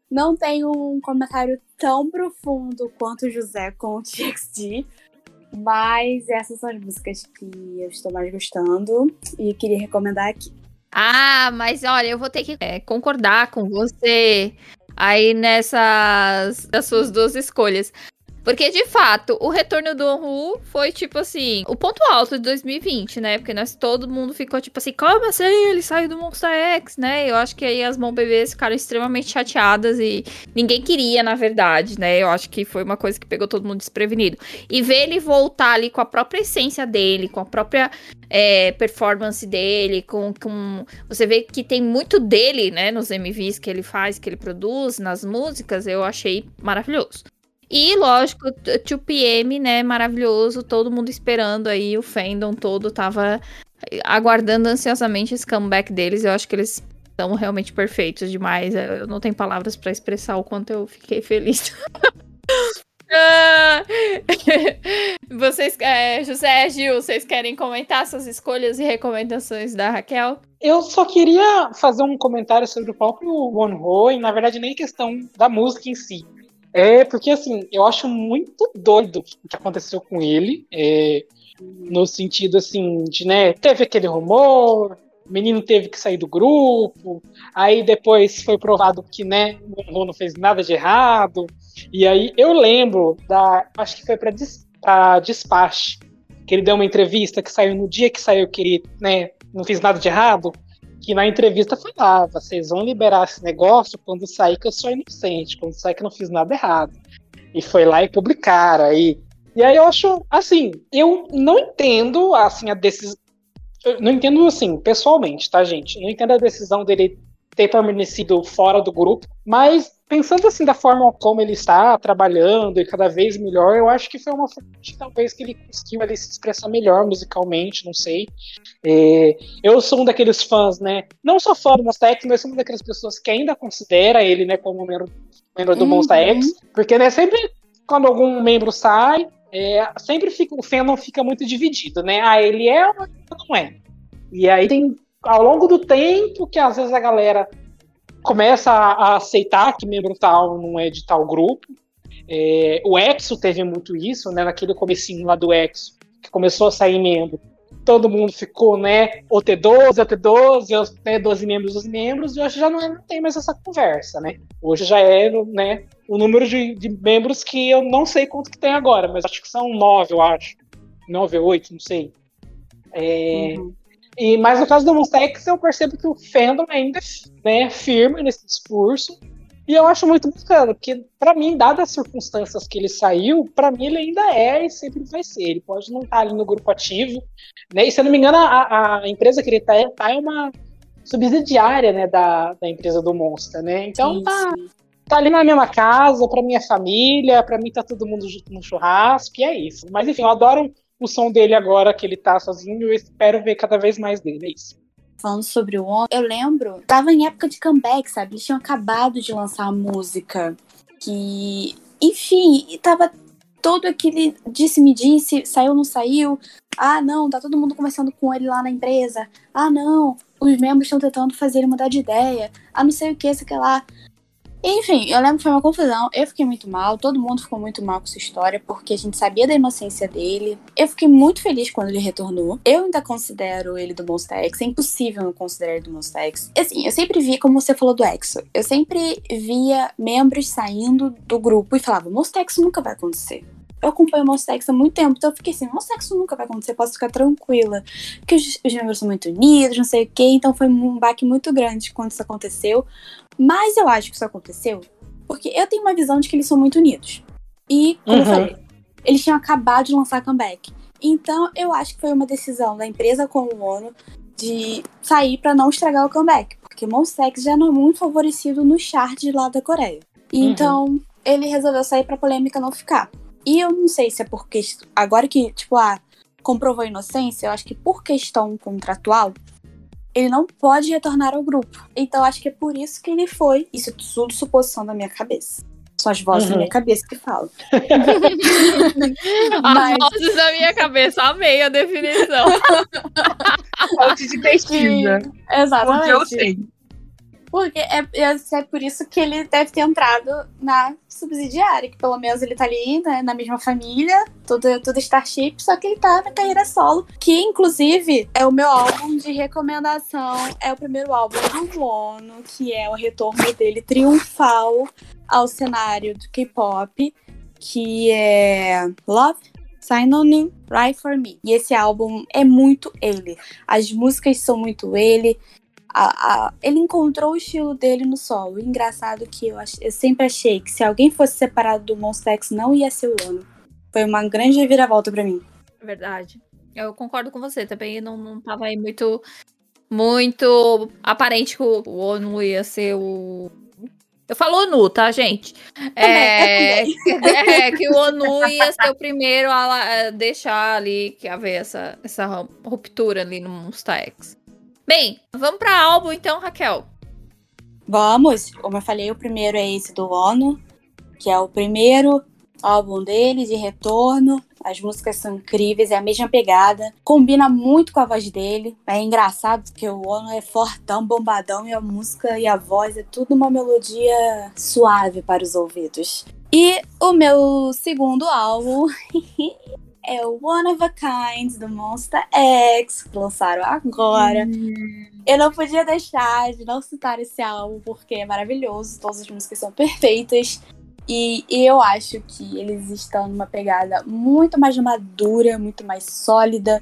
Não tem um comentário tão profundo quanto o José com o TXT. Mas essas são as músicas que eu estou mais gostando e queria recomendar aqui. Ah, mas olha, eu vou ter que é, concordar com você aí nessas das suas duas escolhas. Porque, de fato, o retorno do Onru foi, tipo assim, o ponto alto de 2020, né? Porque nós, todo mundo ficou, tipo assim, como assim ele saiu do Monster X, né? Eu acho que aí as mãos bebês ficaram extremamente chateadas e ninguém queria, na verdade, né? Eu acho que foi uma coisa que pegou todo mundo desprevenido. E ver ele voltar ali com a própria essência dele, com a própria é, performance dele, com, com. Você vê que tem muito dele, né? Nos MVs que ele faz, que ele produz, nas músicas, eu achei maravilhoso. E, lógico, 2PM, né, maravilhoso, todo mundo esperando aí, o fandom todo tava aguardando ansiosamente esse comeback deles. Eu acho que eles são realmente perfeitos demais. Eu não tenho palavras para expressar o quanto eu fiquei feliz. Ah! vocês, é, José, Gil, vocês querem comentar suas escolhas e recomendações da Raquel? Eu só queria fazer um comentário sobre o próprio One Ho, e na verdade nem questão da música em si. É, porque assim, eu acho muito doido o que aconteceu com ele. É, no sentido assim, de, né, teve aquele rumor, o menino teve que sair do grupo, aí depois foi provado que, né, o não fez nada de errado. E aí eu lembro da. Acho que foi pra, des, pra Despache, que ele deu uma entrevista que saiu no dia que saiu que ele, né, não fez nada de errado que na entrevista falava, vocês vão liberar esse negócio quando sair que eu sou inocente, quando sair que eu não fiz nada errado. E foi lá e publicaram aí. E aí eu acho, assim, eu não entendo, assim, a decisão. Não entendo, assim, pessoalmente, tá, gente? Não entendo a decisão dele ter permanecido fora do grupo, mas pensando assim da forma como ele está trabalhando e cada vez melhor, eu acho que foi uma fonte talvez que ele conseguiu ali se expressar melhor musicalmente, não sei. É, eu sou um daqueles fãs, né? Não sou fã do Monster X, mas sou uma daquelas pessoas que ainda considera ele, né, como membro, membro do uhum. Monster X, porque né, sempre quando algum membro sai, é, sempre fica, o fandom fica muito dividido, né? Ah, ele é ou não é? E aí tem ao longo do tempo que às vezes a galera começa a, aceitar que membro tal não é de tal grupo. É, o Exo teve muito isso, né? Naquele comecinho lá do Exo, que começou a sair membro. Todo mundo ficou, né? O T12, o T12, os né, 12 membros, os membros, e hoje já não, é, não, tem mais essa conversa, né? Hoje já é né, o número de, de, membros que eu não sei quanto que tem agora, mas acho que são nove, eu acho. Nove oito, não sei. É, uhum. E, mas no caso do Monster X, eu percebo que o fandom ainda é né, firme nesse discurso. E eu acho muito bacana, porque para mim, dadas as circunstâncias que ele saiu, para mim ele ainda é e sempre vai ser. Ele pode não estar tá ali no grupo ativo, né? E se eu não me engano, a, a empresa que ele tá, tá é uma subsidiária, né, da, da empresa do Monster, né? Então sim, tá, sim. tá ali na mesma casa, pra minha família, pra mim tá todo mundo no churrasco, e é isso. Mas enfim, eu adoro o som dele agora que ele tá sozinho, eu espero ver cada vez mais dele, é isso falando sobre o On, eu lembro, tava em época de comeback, sabe? Eles tinham acabado de lançar a música. Que, enfim, tava todo aquele disse-me disse, saiu não saiu. Ah, não, tá todo mundo conversando com ele lá na empresa. Ah, não, os membros estão tentando fazer ele mudar de ideia. Ah, não sei o que, sei que lá. Enfim, eu lembro que foi uma confusão. Eu fiquei muito mal, todo mundo ficou muito mal com essa história, porque a gente sabia da inocência dele. Eu fiquei muito feliz quando ele retornou. Eu ainda considero ele do Monster X. É impossível não considerar ele do Monster X. Assim, eu sempre vi, como você falou do Exo, eu sempre via membros saindo do grupo e falava: Monster X nunca vai acontecer eu acompanho o Monster X há muito tempo, então eu fiquei assim, Monster X nunca vai acontecer, posso ficar tranquila. Porque os, os membros são muito unidos, não sei o quê, então foi um baque muito grande quando isso aconteceu. Mas eu acho que isso aconteceu porque eu tenho uma visão de que eles são muito unidos. E, como uhum. eu falei, eles tinham acabado de lançar comeback. Então, eu acho que foi uma decisão da empresa com o ONU de sair para não estragar o comeback. Porque Monster X já não é muito favorecido no chart lá da Coreia. Uhum. Então, ele resolveu sair pra polêmica não ficar. E eu não sei se é porque. Agora que, tipo, ah, comprovou a inocência, eu acho que por questão contratual, ele não pode retornar ao grupo. Então acho que é por isso que ele foi. Isso é tudo suposição da minha cabeça. São as vozes uhum. da minha cabeça que falam. Mas... As vozes da minha cabeça, amei a definição. Fonte de pesquisa. Exatamente. Porque eu sei. Porque é, é, é, por isso que ele deve ter entrado na subsidiária, que pelo menos ele tá ali, né, na mesma família, tudo, tudo Starship, só que ele tá na carreira solo, que inclusive é o meu álbum de recomendação, é o primeiro álbum do Ono, que é o retorno dele triunfal ao cenário do K-pop, que é Love, Sign Right For Me. E esse álbum é muito ele. As músicas são muito ele a, a, ele encontrou o estilo dele no solo. engraçado que eu, ach, eu sempre achei que se alguém fosse separado do Monster X, não ia ser o Ono. Foi uma grande reviravolta para mim. Verdade. Eu concordo com você também. Não, não tava aí muito, muito aparente que o, o Ono ia ser o. Eu falo ONU, tá, gente? É, é, que o ONU ia ser o primeiro a, a deixar ali que haver essa, essa ruptura ali no Monster X. Bem, vamos para álbum então, Raquel. Vamos. Como eu falei, o primeiro é esse do ONU, que é o primeiro álbum dele de retorno. As músicas são incríveis, é a mesma pegada. Combina muito com a voz dele. É engraçado porque o ONU é fortão, bombadão, e a música e a voz é tudo uma melodia suave para os ouvidos. E o meu segundo álbum é o One of a Kind do Monster X, que lançaram agora. Hum. Eu não podia deixar de não citar esse álbum, porque é maravilhoso, todas as músicas são perfeitas. E, eu acho que eles estão numa pegada muito mais madura, muito mais sólida.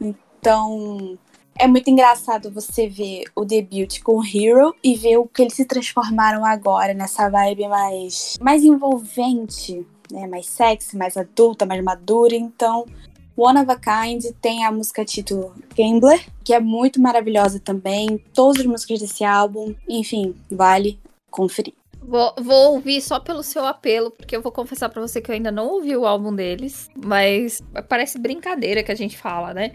Então, é muito engraçado você ver o debut com o Hero e ver o que eles se transformaram agora nessa vibe mais, mais envolvente né, mais sexy, mais adulta, mais madura. Então, One of a Kind tem a música título Gambler, que é muito maravilhosa também. Todas as músicas desse álbum, enfim, vale conferir. Vou, vou, ouvir só pelo seu apelo, porque eu vou confessar para você que eu ainda não ouvi o álbum deles, mas parece brincadeira que a gente fala, né?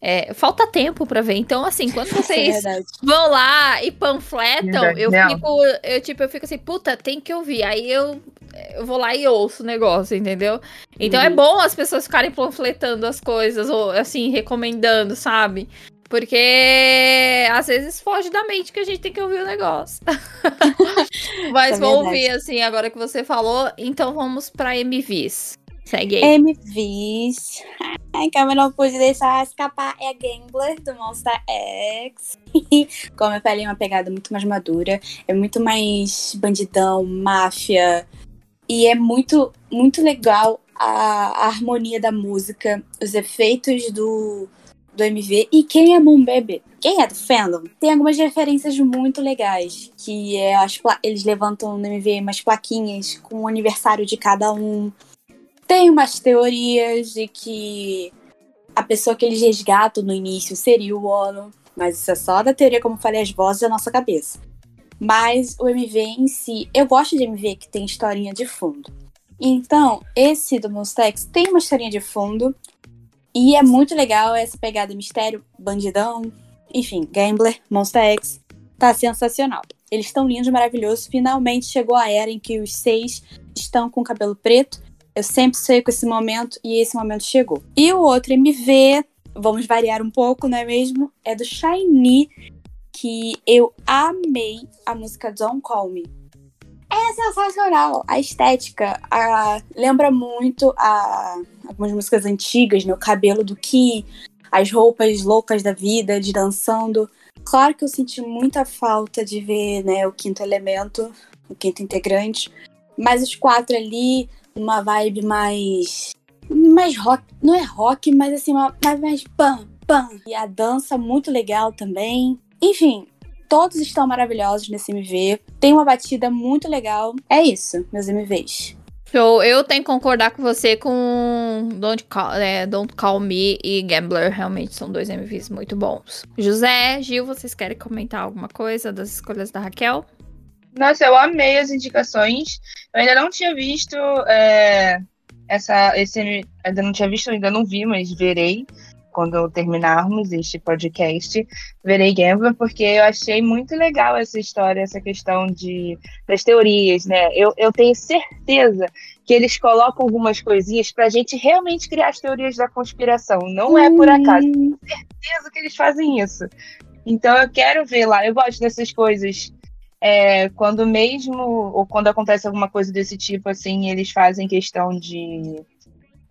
É, falta tempo para ver. Então, assim, quando vocês é vão lá e panfletam, eu fico, eu tipo, eu fico assim, puta, tem que ouvir. Aí eu, eu vou lá e ouço o negócio, entendeu? Então é uhum. é bom as pessoas ficarem panfletando as coisas, ou assim, recomendando, sabe? Porque às vezes foge da mente que a gente tem que ouvir o negócio. Mas é vou ouvir, assim, agora que você falou. Então vamos para MVs. Segue aí. MVs. Ai, que eu não pude deixar escapar é a Gambler do Monster X. Como eu falei, é uma pegada muito mais madura. É muito mais bandidão, máfia. E é muito, muito legal a, a harmonia da música, os efeitos do, do MV. E quem é Moon Baby? quem é do fandom tem algumas referências muito legais. Que é as eles levantam no MV umas plaquinhas com o aniversário de cada um. Tem umas teorias de que a pessoa que eles resgatam no início seria o Ono. Mas isso é só da teoria, como falei, as vozes da nossa cabeça. Mas o MV em si, eu gosto de MV que tem historinha de fundo. Então, esse do Monstex tem uma historinha de fundo. E é muito legal essa pegada mistério, bandidão, enfim, Gambler, Monster X. Tá sensacional. Eles estão lindos, maravilhosos. Finalmente chegou a era em que os seis estão com cabelo preto. Eu sempre sei com esse momento e esse momento chegou. E o outro MV, vamos variar um pouco, não é mesmo? É do Shiny, que eu amei a música Don't Call Me. É sensacional. A estética a, lembra muito a algumas músicas antigas, meu cabelo do que as roupas loucas da vida, de dançando. Claro que eu senti muita falta de ver, né, o quinto elemento, o quinto integrante, mas os quatro ali, uma vibe mais mais rock, não é rock, mas assim, uma mais, mais pam, pam. E a dança muito legal também. Enfim, Todos estão maravilhosos nesse MV. Tem uma batida muito legal. É isso, meus MVs. Show. Eu tenho que concordar com você com Don't Call, é, Don't Call Me e Gambler. Realmente são dois MVs muito bons. José, Gil, vocês querem comentar alguma coisa das escolhas da Raquel? Nossa, eu amei as indicações. Eu ainda não tinha visto é, essa. Esse, ainda não tinha visto, ainda não vi, mas verei quando terminarmos este podcast, verei Gambler, porque eu achei muito legal essa história, essa questão de, das teorias, né? Eu, eu tenho certeza que eles colocam algumas coisinhas para a gente realmente criar as teorias da conspiração. Não é por acaso. Tenho certeza que eles fazem isso. Então eu quero ver lá. Eu gosto dessas coisas. É, quando mesmo, ou quando acontece alguma coisa desse tipo, assim, eles fazem questão de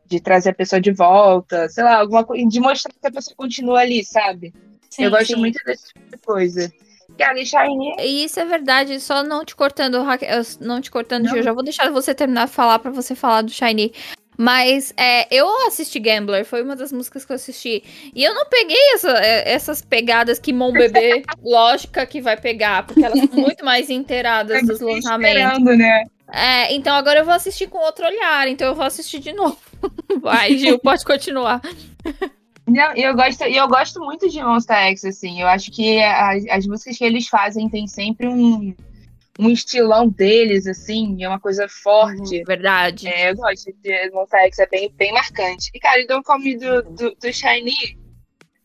de trazer a pessoa de volta, sei lá, alguma coisa, de mostrar que a pessoa continua ali, sabe? Sim, eu gosto sim. muito desse tipo de coisa. Cara, Shiny... Isso é verdade, só não te cortando, não te cortando, não. eu já vou deixar você terminar de falar para você falar do Shiny. Mas é, eu assisti Gambler, foi uma das músicas que eu assisti. E eu não peguei essa, é, essas pegadas que Mon Bebê, lógica que vai pegar, porque elas são muito mais inteiradas dos lançamentos. Né? É, então agora eu vou assistir com outro olhar, então eu vou assistir de novo. Vai, Gil, pode continuar. Não, eu gosto, eu gosto muito de Monster X, assim. Eu acho que as, as músicas que eles fazem tem sempre um, um estilão deles, assim, é uma coisa forte. Uhum, verdade. É, eu gosto de Monster X, é bem, bem marcante. E, cara, então come do, do, do Shiny,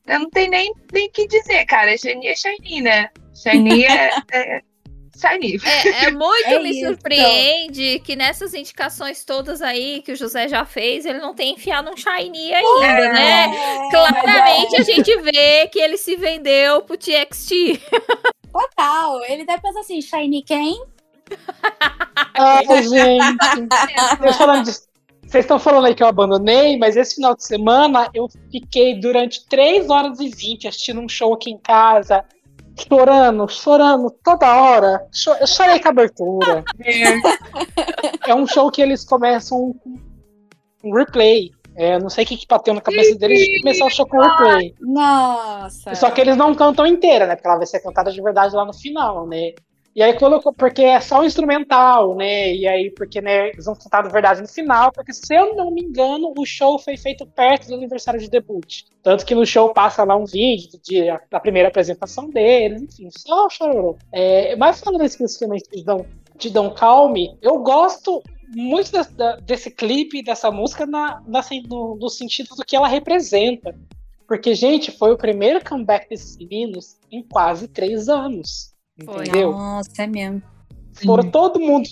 eu não tenho nem o que dizer, cara. Shiny é Shiny, né? Shiny é, é É, é muito é me isso. surpreende que nessas indicações todas aí que o José já fez, ele não tem enfiado um Shiny ainda, é, né? Claramente a gente vê que ele se vendeu pro TXT. Total. Ele deve pensar assim, Shiny quem? Ai, gente. falando de... Vocês estão falando aí que eu abandonei, mas esse final de semana eu fiquei durante 3 horas e 20 assistindo um show aqui em casa chorando, chorando toda hora. Eu chorei com a abertura. É. é um show que eles começam um replay. É, não sei o que, que bateu na cabeça deles de começar o show com replay. Nossa! Só que eles não cantam inteira, né? Porque ela vai ser cantada de verdade lá no final, né? E aí colocou, porque é só o instrumental, né? E aí, porque né, eles vão cantar de verdade no final, porque se eu não me engano, o show foi feito perto do aniversário de debut. Tanto que no show passa lá um vídeo de, da primeira apresentação deles, enfim, só chorou. É, mas falando especificamente de Don't, de Don't Calme, eu gosto muito desse, desse clipe, dessa música, na, na, assim, no, no sentido do que ela representa. Porque, gente, foi o primeiro comeback desses meninos em quase três anos. Foi. Entendeu? Nossa, é mesmo. Foram Sim. todo mundo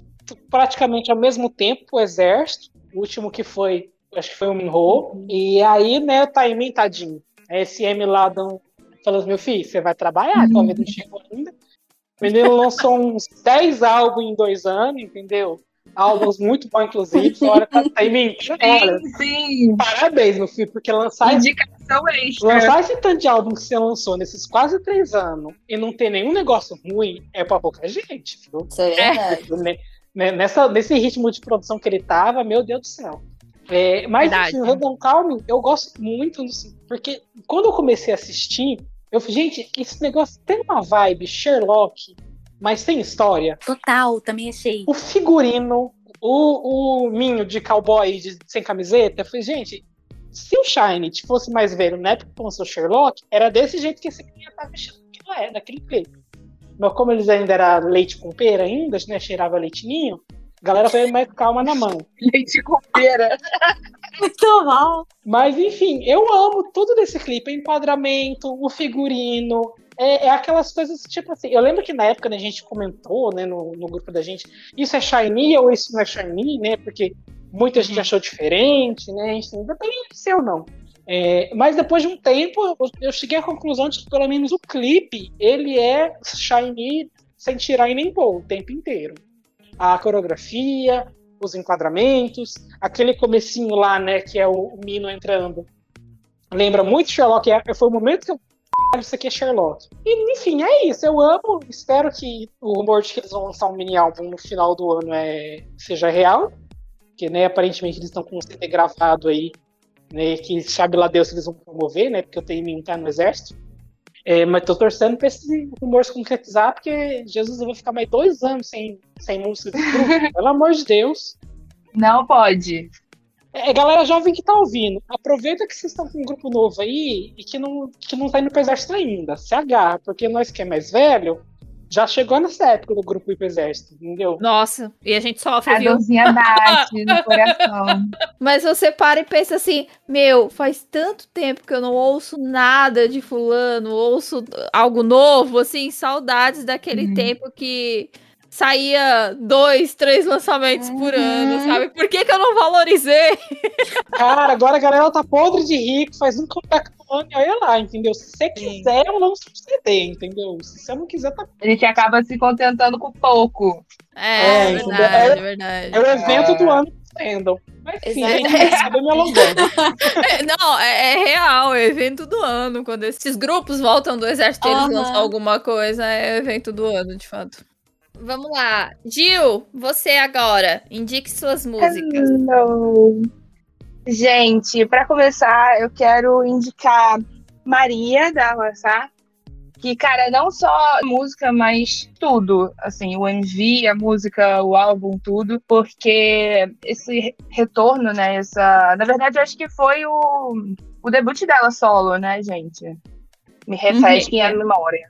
praticamente ao mesmo tempo, o exército. O último que foi, acho que foi o Minho. Uhum. E aí, né, o Taimin, tadinho. A SM lá dão, falando, meu filho, você vai trabalhar, uhum. talvez não chegou ainda. O menino lançou uns 10 álbuns em dois anos, entendeu? Álbuns muito bons, inclusive. Fora tá, tá sim, sim. Parabéns, meu filho, porque lançar. Indicação extra. Lançar esse tanto de álbum que você lançou nesses quase três anos e não ter nenhum negócio ruim é pra pouca gente, viu? Isso é verdade. É, nessa, nesse ritmo de produção que ele tava, meu Deus do céu. É, mas assim, o Redon Calm eu gosto muito, assim, porque quando eu comecei a assistir, Eu falei, gente, esse negócio tem uma vibe Sherlock, mas sem história. Total, também achei. O figurino, o, o Minho de cowboy de, sem camiseta, eu falei, gente, se o Shine fosse mais velho na época que lançou Sherlock, era desse jeito que esse menino tá vestindo que é, daquele clipe. Mas como eles ainda era leite com pera ainda, né, cheirava leitinho, a galera foi mais calma na mão. Leite com pera. Muito mal. Mas enfim, eu amo tudo desse clipe, o enquadramento, o figurino, é, é, aquelas coisas, tipo assim, eu lembro que na época né, a gente comentou, né, no, no grupo da gente, isso é shiny ou isso não é shiny, né, porque muita gente achou diferente, né, enfim, depende de ser ou não. É, mas depois de um tempo, eu, eu, cheguei à conclusão de que pelo menos o clipe, ele é shiny sem tirar e nem pôr o tempo inteiro. A coreografia, os enquadramentos, aquele comecinho lá, né, que é o, o Mino entrando. Lembra muito Sherlock, é, foi o momento que eu isso aqui é Sherlock. E, enfim, é isso. Eu amo. Espero que o rumor de que eles vão lançar um mini álbum no final do ano é, seja real. Porque, né, aparentemente eles estão com um CD gravado aí, né, que sabe lá Deus se eles vão promover, né, porque eu tenho um tá no exército. É, mas tô torcendo pra esse rumor se concretizar, porque Jesus, eu vou ficar mais dois anos sem, sem música. Pelo amor de Deus. Não pode. É, galera jovem que tá ouvindo, aproveita que vocês estão com um grupo novo aí e que não, que não tá indo pro exército ainda. Se agarra, porque nós que é mais velho, já chegou nessa época do grupo ir pro exército, entendeu? Nossa, e a gente sofre, a viu? dorzinha bate no coração. Mas você para e pensa assim, meu, faz tanto tempo que eu não ouço nada de fulano, ouço algo novo, assim, saudades daquele Uhum. tempo que saía dois, três lançamentos por ano, Uhum. sabe? Por que, que eu não valorizei? Cara, agora a galera tá podre de rico, faz um comeback no ano e olha lá, entendeu? Se você quiser, eu um CD, entendeu? Se você não quiser, tá. A gente acaba se contentando com pouco. É, É, verdade, é- é verdade. É o evento É. do ano que fandom. Mas sim, a Exato. gente sabe me alongando. É, não, é, é real, é evento do ano. Quando esses grupos voltam do exército e eles lançam alguma coisa, é evento do ano, de fato. Vamos lá. Gil, você agora. Indique suas músicas. Hello. Gente, pra começar, eu quero indicar Maria da Roçar. Que, cara, não só música, mas tudo. Assim, o MV, a música, o álbum, tudo. Porque esse re- retorno, né? Essa. Na verdade, eu acho que foi o, o debut dela solo, né, gente? Me refresquem a memória.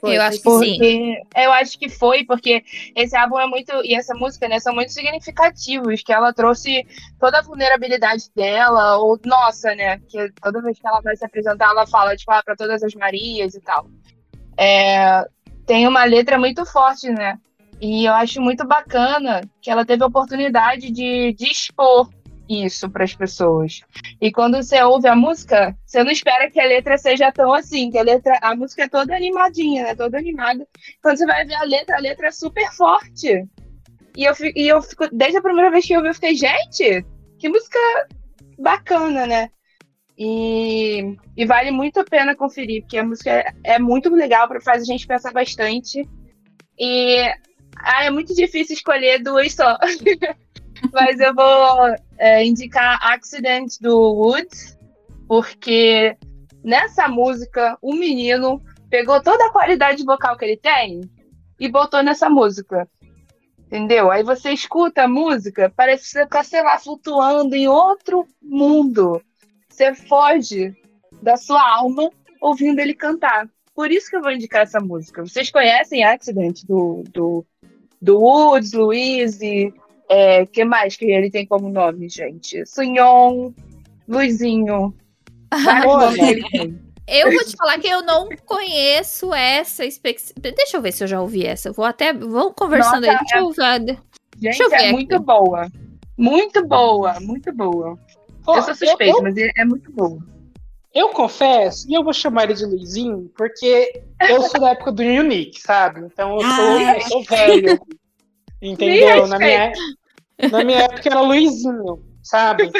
Foi, Eu acho que foi. sim. Porque eu acho que foi, porque esse álbum é muito. E essa música, né, são muito significativos, que ela trouxe toda a vulnerabilidade dela, ou nossa, né? Que toda vez que ela vai se apresentar, ela fala, tipo, ah, pra todas as Marias e tal. É, tem uma letra muito forte, né? E eu acho muito bacana que ela teve a oportunidade de, de expor isso para as pessoas. E quando você ouve a música, você não espera que a letra seja tão assim, que a letra, a música é toda animadinha, né? Toda animada. Quando você vai ver a letra, a letra é super forte. E eu, fi- e eu fico, desde a primeira vez que eu ouvi, eu fiquei, gente, que música bacana, né? E, e vale muito a pena conferir, porque a música é, é muito legal, pra- faz a gente pensar bastante. E ah, é muito difícil escolher duas só. Mas eu vou é, indicar Accident do Woods, porque nessa música o menino pegou toda a qualidade vocal que ele tem e botou nessa música. Entendeu? Aí você escuta a música, parece que você tá, sei lá, flutuando em outro mundo. Você foge da sua alma ouvindo ele cantar. Por isso que eu vou indicar essa música. Vocês conhecem Accident do, do, do Woods, Louise, é, que mais que ele tem como nome, gente? Sunhon, Luizinho. Eu vou te falar que eu não conheço essa especi... Deixa eu ver se eu já ouvi essa. Eu Vou até. Vamos conversando Nossa, aí. Deixa eu ver. Gente, eu ver é aqui. muito boa. Muito boa, muito boa. Ó, eu sou suspeita, eu- mas é, é muito boa. Eu confesso, e eu vou chamar ele de Luizinho, porque eu sou da época do Unique, sabe? Então eu sou, eu sou velho. Entendeu? Na minha, na minha época era Luizinho, sabe?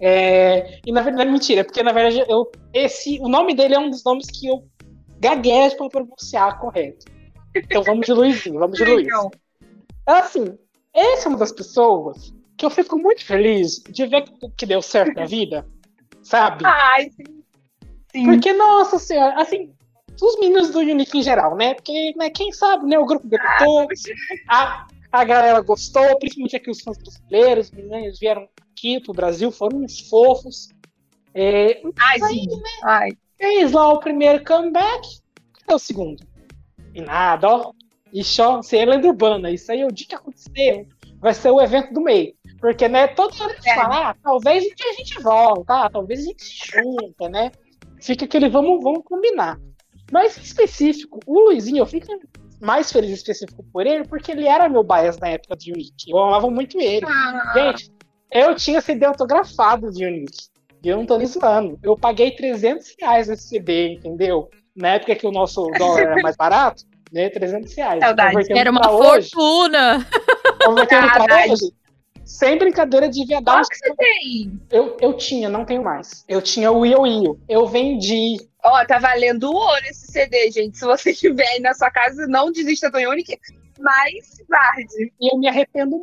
É, e na verdade, mentira, porque na verdade eu, esse, o nome dele é um dos nomes que eu gaguejo para pronunciar correto. Então vamos de Luizinho, vamos de Luiz. Legal. Assim, essa é uma das pessoas que eu fico muito feliz de ver que, deu certo na vida, sabe? Ai, sim. Sim. Porque, nossa senhora, assim, dos meninos do Unique em geral, né? Porque, né, quem sabe, né? O grupo debutou, a, a galera gostou, principalmente aqui os fãs brasileiros, os meninos vieram aqui pro Brasil, foram uns fofos. É, Ai, sim. né? Ai. Fez lá o primeiro comeback, é o segundo. E nada, ó. E só, você é lenda urbana, isso aí é o dia que aconteceu. Vai ser o evento do meio. Porque, né, toda hora que É. fala, ah, talvez um dia a gente volta, ah, talvez a gente se junta, né? Fica aquele vamos, vamos combinar. Mas em específico, o Luizinho, eu fico mais feliz específico por ele, porque ele era meu bias na época de Unique. Eu amava muito ele. Ah, Gente, eu tinha CD autografado de Unique. E eu não tô nem zoando. Eu paguei 300 reais nesse CD, entendeu? Na época que o nosso dólar era mais barato, né? 300 reais. Saudade. Era uma fortuna. convertendo pra hoje, sem brincadeira, devia dar Qual que você tem? eu, eu tinha, não tenho mais. Eu tinha o Io Io. Eu vendi. Ó, tá valendo ouro esse CD, gente. Se você tiver aí na sua casa, não desista do Unique, mas guarde. E eu me arrependo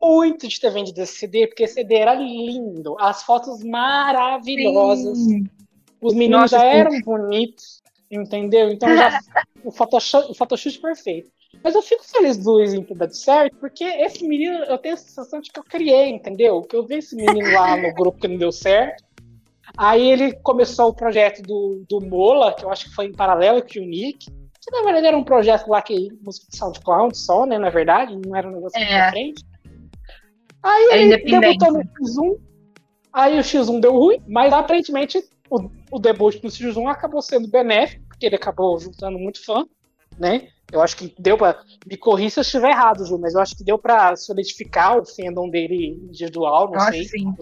muito de ter vendido esse CD, porque esse CD era lindo. As fotos maravilhosas. Sim. Os meninos Nossa, já sim. eram bonitos, entendeu? Então já o Photoshop, o Photoshop perfeito. Mas eu fico feliz do ter dado certo, porque esse menino, eu tenho a sensação de que eu criei, entendeu? Que eu vi esse menino lá no grupo que não deu certo. Aí ele começou o projeto do, do Mola, que eu acho que foi em paralelo com o Nick. Que na verdade era um projeto lá que música de SoundCloud só, né? Na verdade, não era um negócio É. pra frente. Aí Era ele debutou no X1. Aí o X1 deu ruim, mas aparentemente o, o debut do X1 acabou sendo benéfico, porque ele acabou juntando muito fã, né? Eu acho que deu pra. Me corri se eu estiver errado, Ju, mas eu acho que deu pra solidificar o fandom dele individual, não Nossa, sei. sim.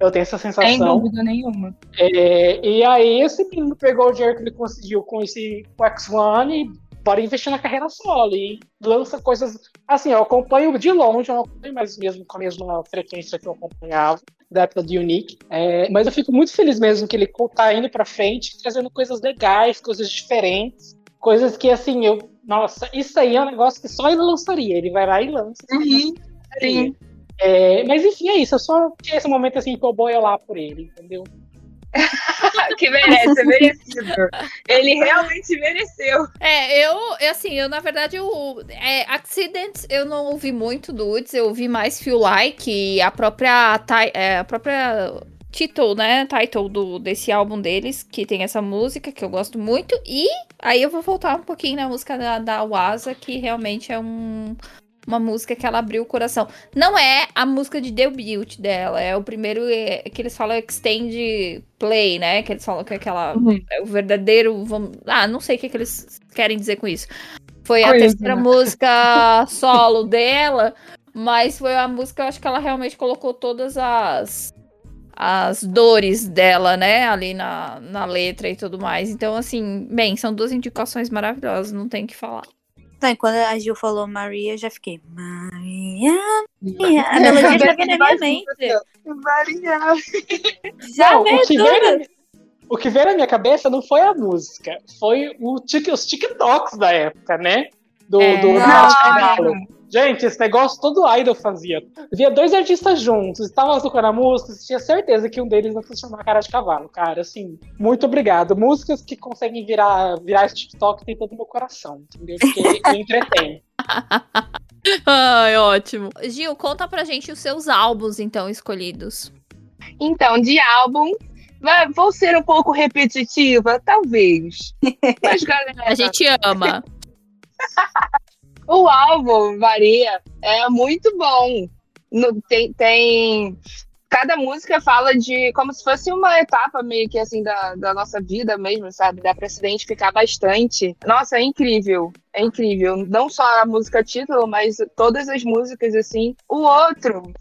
Eu tenho essa Sem sensação. dúvida nenhuma. É, e aí esse menino pegou o dinheiro que ele conseguiu com esse com o X1 e bora investir na carreira solo. E lança coisas. Assim, eu acompanho de longe, eu não acompanho mais mesmo com a mesma frequência que eu acompanhava da época do Unique. É, mas eu fico muito feliz mesmo que ele tá indo pra frente, trazendo coisas legais, coisas diferentes, coisas que assim, eu. Nossa, isso aí é um negócio que só ele lançaria. Ele vai lá e lança. Uhum, sim. É, mas enfim, é isso. Eu só tinha esse momento assim que eu boio lá por ele, entendeu? que merece, é merecido. Ele realmente mereceu. É, eu, eu, assim, eu na verdade, eu, é, Accidents eu não ouvi muito do Woods, eu ouvi mais Feel Like, e a própria, é, a própria title, né, title do, desse álbum deles, que tem essa música que eu gosto muito, e aí eu vou voltar um pouquinho na música da, da Waza, que realmente é um, uma música que ela abriu o coração. Não é a música de debut dela, é o primeiro é, que eles falam extend play, né, que eles falam que é aquela é o verdadeiro. Vamos... Ah, não sei o que, que eles querem dizer com isso. Foi a Coisa. terceira música solo dela, mas foi a música, eu acho que ela realmente colocou todas as as dores dela, né, ali na, na letra e tudo mais. Então, assim, bem, são duas indicações maravilhosas, não tem o que falar. Então, quando a Gil falou Maria, eu já fiquei. Maria, Maria. A melodia já veio na minha mente. Variar. Já Não, o veio que, tudo. veio na, o que veio na minha cabeça não foi a música, foi o tic- os TikToks da época, né? Do, É. do Nossa. Gente, esse negócio todo idol fazia. Via dois artistas juntos, estavam tocando a música, você tinha certeza que um deles ia se chamar Cara de Cavalo, cara. Assim, muito obrigado. Músicas que conseguem virar, virar esse TikTok tem todo o meu coração, entendeu? Porque me entretém. Ai, ótimo. Gil, conta pra gente os seus álbuns, então, escolhidos. Então, de álbum, vai- vou ser um pouco repetitiva, talvez. Mas, galera, A gente ama. o álbum varia, é muito bom. No- tem, tem- Cada música fala de como se fosse uma etapa meio que assim da, da nossa vida mesmo, sabe? Dá pra se identificar bastante. Nossa, é incrível. É incrível. Não só a música título, mas todas as músicas, assim. O outro,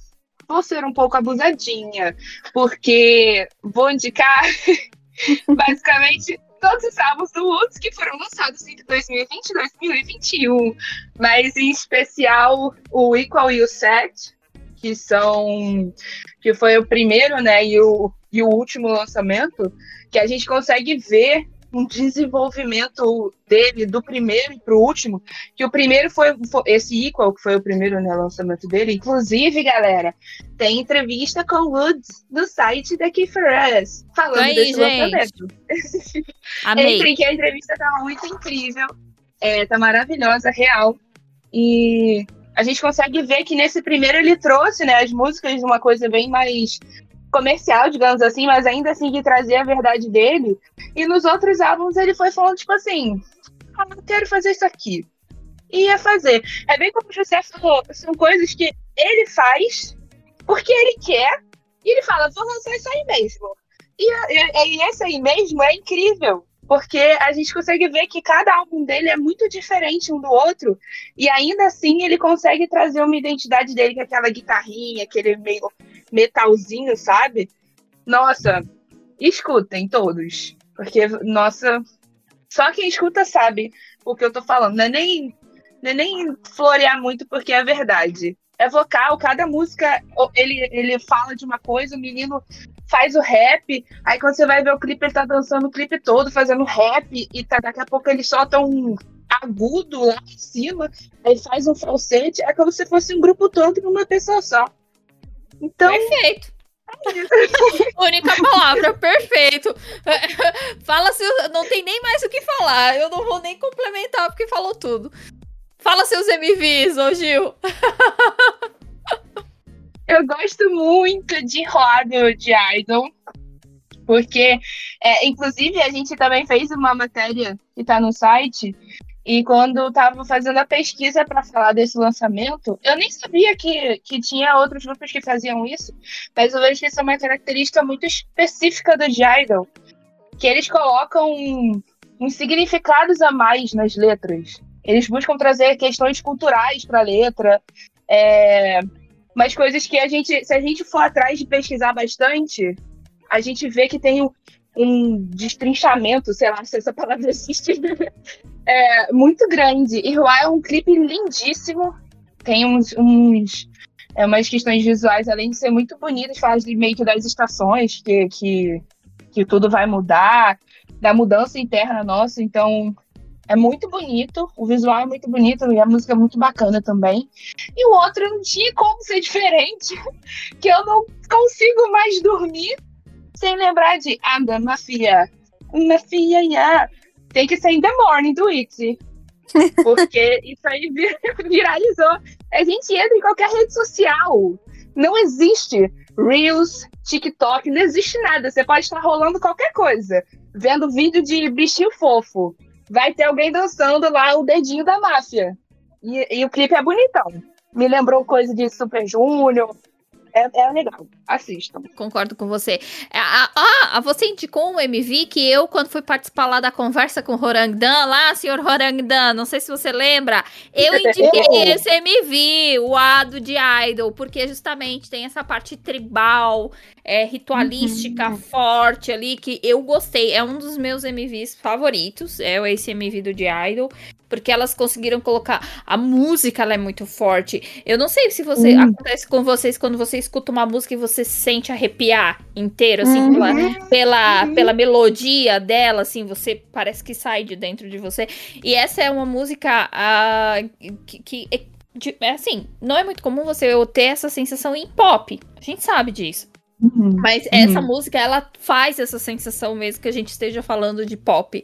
vou ser um pouco abusadinha, porque vou indicar basicamente todos os álbuns do Woods que foram lançados entre 2020 e 2021, mas em especial o Equal e o Set, que são que foi o primeiro, né, e o, e o último lançamento, que a gente consegue ver um desenvolvimento dele do primeiro para o último, que o primeiro foi, foi, esse Equal, que foi o primeiro né, lançamento dele. Inclusive, galera, tem entrevista com o Woods no site da Keyforus, falando Aí, desse gente. lançamento. Amei. Entrem que a entrevista tá muito incrível, é, tá maravilhosa, real. E a gente consegue ver que nesse primeiro ele trouxe né, as músicas uma coisa bem mais comercial, digamos assim, mas ainda assim que trazia a verdade dele. E nos outros álbuns ele foi falando, tipo assim, ah, eu quero fazer isso aqui. E ia fazer. É bem como o José falou, são coisas que ele faz porque ele quer, e ele fala, vou lançar isso aí mesmo. E, e, e esse aí mesmo é incrível, porque a gente consegue ver que cada álbum dele é muito diferente um do outro, e ainda assim ele consegue trazer uma identidade dele com aquela guitarrinha, aquele meio metalzinho, sabe? Nossa, escutem todos, porque, nossa, só quem escuta sabe o que eu tô falando, não é nem, não é nem florear muito porque é verdade. É vocal, cada música ele, ele fala de uma coisa, o menino faz o rap, aí quando você vai ver o clipe, ele tá dançando o clipe todo, fazendo rap, e tá, daqui a pouco ele solta um agudo lá em cima, aí faz um falsete, é como se fosse um grupo todo numa pessoa só. Então. Perfeito. Única palavra, perfeito. Fala se não tem nem mais o que falar. Eu não vou nem complementar porque falou tudo. Fala seus MVs, ô Gil. Eu gosto muito de Rodo de Idol, porque, é, inclusive, a gente também fez uma matéria que está no site, e quando estava fazendo a pesquisa para falar desse lançamento, eu nem sabia que, que tinha outros grupos que faziam isso, mas eu vejo que isso é uma característica muito específica do Idol, que eles colocam uns significados a mais nas letras. Eles buscam trazer questões culturais para a letra, é, mas coisas que a gente, se a gente for atrás de pesquisar bastante, a gente vê que tem um, destrinchamento, sei lá se essa palavra existe, é, muito grande. E Ruá é um clipe lindíssimo, tem uns, uns é, umas questões visuais, além de ser muito bonitas, fala de meio que das estações, que, que, que tudo vai mudar, da mudança interna nossa, então é muito bonito, o visual é muito bonito e a música é muito bacana também. E o outro não tinha como ser diferente, que eu não consigo mais dormir sem lembrar de Anda, Mafia. Mafia, yeah. Tem que ser In The Morning do Itzy. Porque isso aí viralizou. A gente entra em qualquer rede social. Não existe Reels, TikTok, não existe nada. Você pode estar rolando qualquer coisa. Vendo vídeo de bichinho fofo vai ter alguém dançando lá o dedinho da máfia. E, e o clipe é bonitão. Me lembrou coisa de Super Junior. É, é legal. Assistam. Concordo com você. Ah, você indicou um MV que eu, quando fui participar lá da conversa com o Horangdan, lá, senhor Horangdan, não sei se você lembra, eu indiquei esse MV, o Ado de Idol, porque justamente tem essa parte tribal, é, ritualística, uhum. forte ali, que eu gostei. É um dos meus MVs favoritos, é esse MV do de Idol porque elas conseguiram colocar a música, ela é muito forte. Eu não sei se você acontece com vocês quando você escuta uma música e você se sente arrepiar inteiro, assim, uhum. pela, pela, uhum. pela melodia dela, assim, você parece que sai de dentro de você. E essa é uma música uh, que, que é, assim, não é muito comum você ter essa sensação em pop. A gente sabe disso. Uhum. Mas essa uhum. música, ela faz essa sensação mesmo que a gente esteja falando de pop.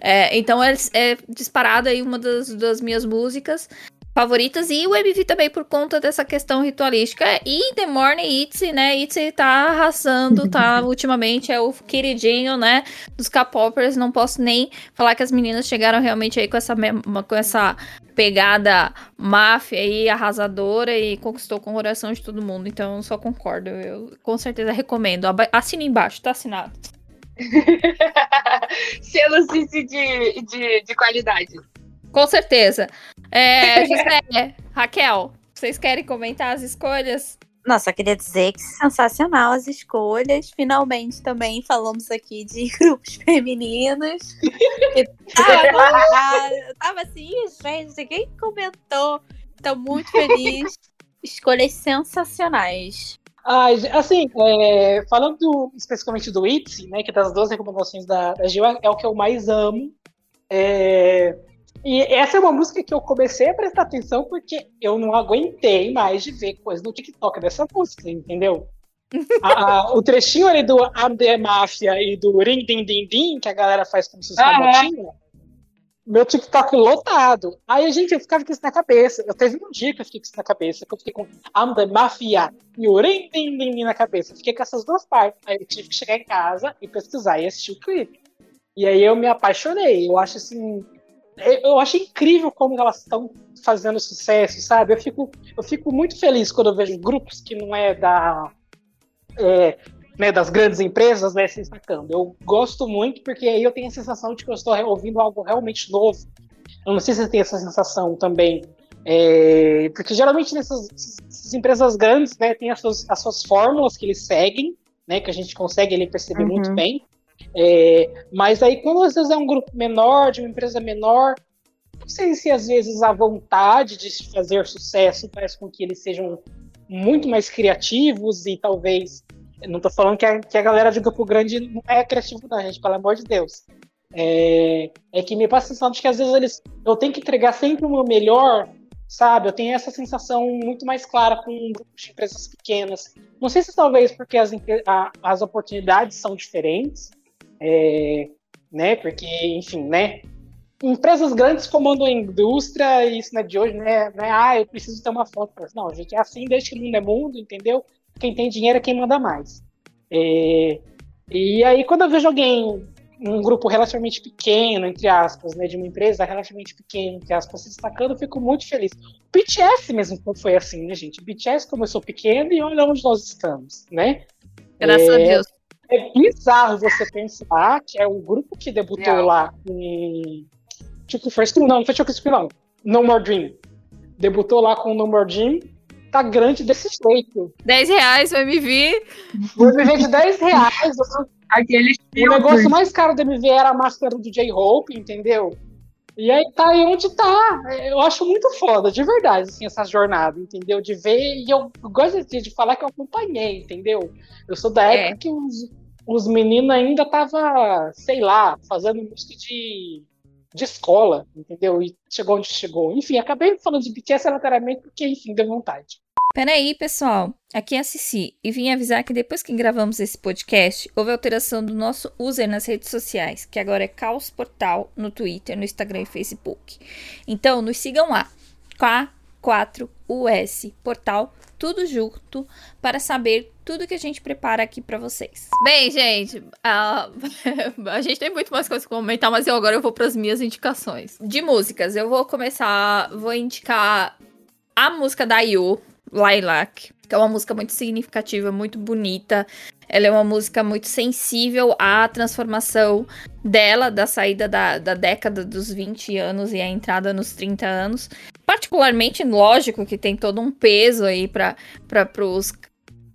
É, então é, é disparada aí uma das, das minhas músicas favoritas e o MV também por conta dessa questão ritualística. E The Morning Itzy, né? Itzy tá arrasando, tá? ultimamente é o queridinho, né? Dos K-popers. Não posso nem falar que as meninas chegaram realmente aí com essa, com essa pegada máfia aí, arrasadora e conquistou com o coração de todo mundo. Então, só concordo. Eu com certeza recomendo. Assina embaixo, tá assinado. Selos de, de, de, de qualidade. Com certeza. É, José, Raquel, vocês querem comentar as escolhas? Nossa, eu queria dizer que sensacional as escolhas. Finalmente também falamos aqui de grupos femininos. tava, eu tava assim, gente, quem comentou? Estou muito feliz. Escolhas sensacionais. Ah, assim, é, falando do, especificamente do ITZY, né, que das duas recomendações da, da Gil é, é o que eu mais amo. É, e essa é uma música que eu comecei a prestar atenção porque eu não aguentei mais de ver coisa no TikTok dessa música, entendeu? a, a, o trechinho ali do I'm the Mafia e do Ring Din Din Din, que a galera faz como se fosse uma motinha, meu TikTok lotado. Aí, gente, eu ficava com isso na cabeça. Eu teve um dia que eu fiquei com isso na cabeça, que eu fiquei com I'm the Mafia e o Ring Din Din Din na cabeça. Fiquei com essas duas partes. Aí eu tive que chegar em casa e pesquisar e assistir o clipe. E aí eu me apaixonei. Eu acho assim. Eu acho incrível como elas estão fazendo sucesso, sabe? Eu fico, eu fico muito feliz quando eu vejo grupos que não é da é, né, das grandes empresas né, se destacando. Eu gosto muito porque aí eu tenho a sensação de que eu estou ouvindo algo realmente novo. Eu não sei se você tem essa sensação também. É, porque geralmente nessas, nessas, empresas grandes né, tem as suas, as suas fórmulas que eles seguem, né, que a gente consegue ele perceber uhum. muito bem. É, mas aí quando às vezes é um grupo menor, de uma empresa menor, não sei se às vezes a vontade de fazer sucesso faz com que eles sejam muito mais criativos e talvez. Não estou falando que a, que a galera de Campo Grande não é criativa, não, gente, pelo amor de Deus. É, é que me passa a sensação de que às vezes eles. Eu tenho que entregar sempre uma melhor, sabe? Eu tenho essa sensação muito mais clara com grupos de empresas pequenas. Não sei se talvez porque as, a, as oportunidades são diferentes, é, né? Porque, enfim, né? empresas grandes comandam a indústria, e isso não é de hoje, né? Não é, ah, eu preciso ter uma foto. Não, gente, é assim desde que o mundo é mundo, entendeu? Quem tem dinheiro é quem manda mais. É, e aí, quando eu vejo alguém, um grupo relativamente pequeno, entre aspas, né, de uma empresa relativamente pequena, entre aspas, se destacando, eu fico muito feliz. O BTS mesmo foi assim, né, gente? O BTS começou pequeno e olha onde nós estamos, né? Graças é, a Deus. É bizarro você pensar que é o grupo que debutou Real. lá com Tipo, First não, não foi Chuck não. No More Dream. Debutou lá com No More Dream. Tá grande desse jeito. 10 reais o MV. O MV de 10 reais. Aquele o negócio mais caro do MV era a máscara do J-Hope, entendeu? E aí tá aí onde tá. Eu acho muito foda, de verdade, assim, essa jornada, entendeu? De ver, e eu gosto de, de falar que eu acompanhei, entendeu? Eu sou da época é. que os, os meninos ainda tava, sei lá, fazendo música de de escola, entendeu? E chegou onde chegou. Enfim, acabei falando de BTS aleatoriamente porque, enfim, deu vontade. Peraí, pessoal. Aqui é a Cici e vim avisar que depois que gravamos esse podcast, houve alteração do nosso user nas redes sociais, que agora é Caos Portal no Twitter, no Instagram e Facebook. Então, nos sigam lá. K4US Portal tudo junto para saber tudo que a gente prepara aqui para vocês. Bem, gente, a... a gente tem muito mais coisas para comentar, mas eu agora eu vou para as minhas indicações. De músicas, eu vou começar, vou indicar a música da Yu, Lilac, que é uma música muito significativa, muito bonita. Ela é uma música muito sensível à transformação dela, da saída da, da década dos 20 anos e a entrada nos 30 anos. Particularmente, lógico que tem todo um peso aí para os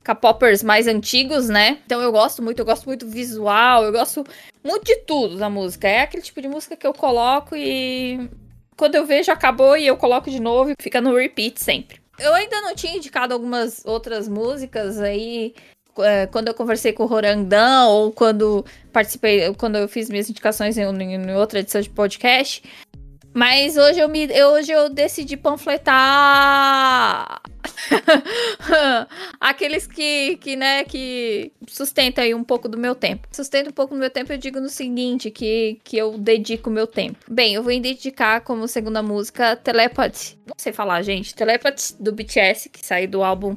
K-popers mais antigos, né? Então eu gosto muito, eu gosto muito do visual, eu gosto muito de tudo da música. É aquele tipo de música que eu coloco e quando eu vejo acabou e eu coloco de novo e fica no repeat sempre. Eu ainda não tinha indicado algumas outras músicas aí é, quando eu conversei com o Rorandão ou quando participei, quando eu fiz minhas indicações em, em outra edição de podcast. Mas hoje eu me hoje eu decidi panfletar aqueles que, que, né, que sustentam aí um pouco do meu tempo. Sustenta um pouco do meu tempo, eu digo no seguinte, que, que eu dedico meu tempo. Bem, eu vou dedicar como segunda música Telepathy. Não sei falar, gente. Telepathy do BTS, que saiu do álbum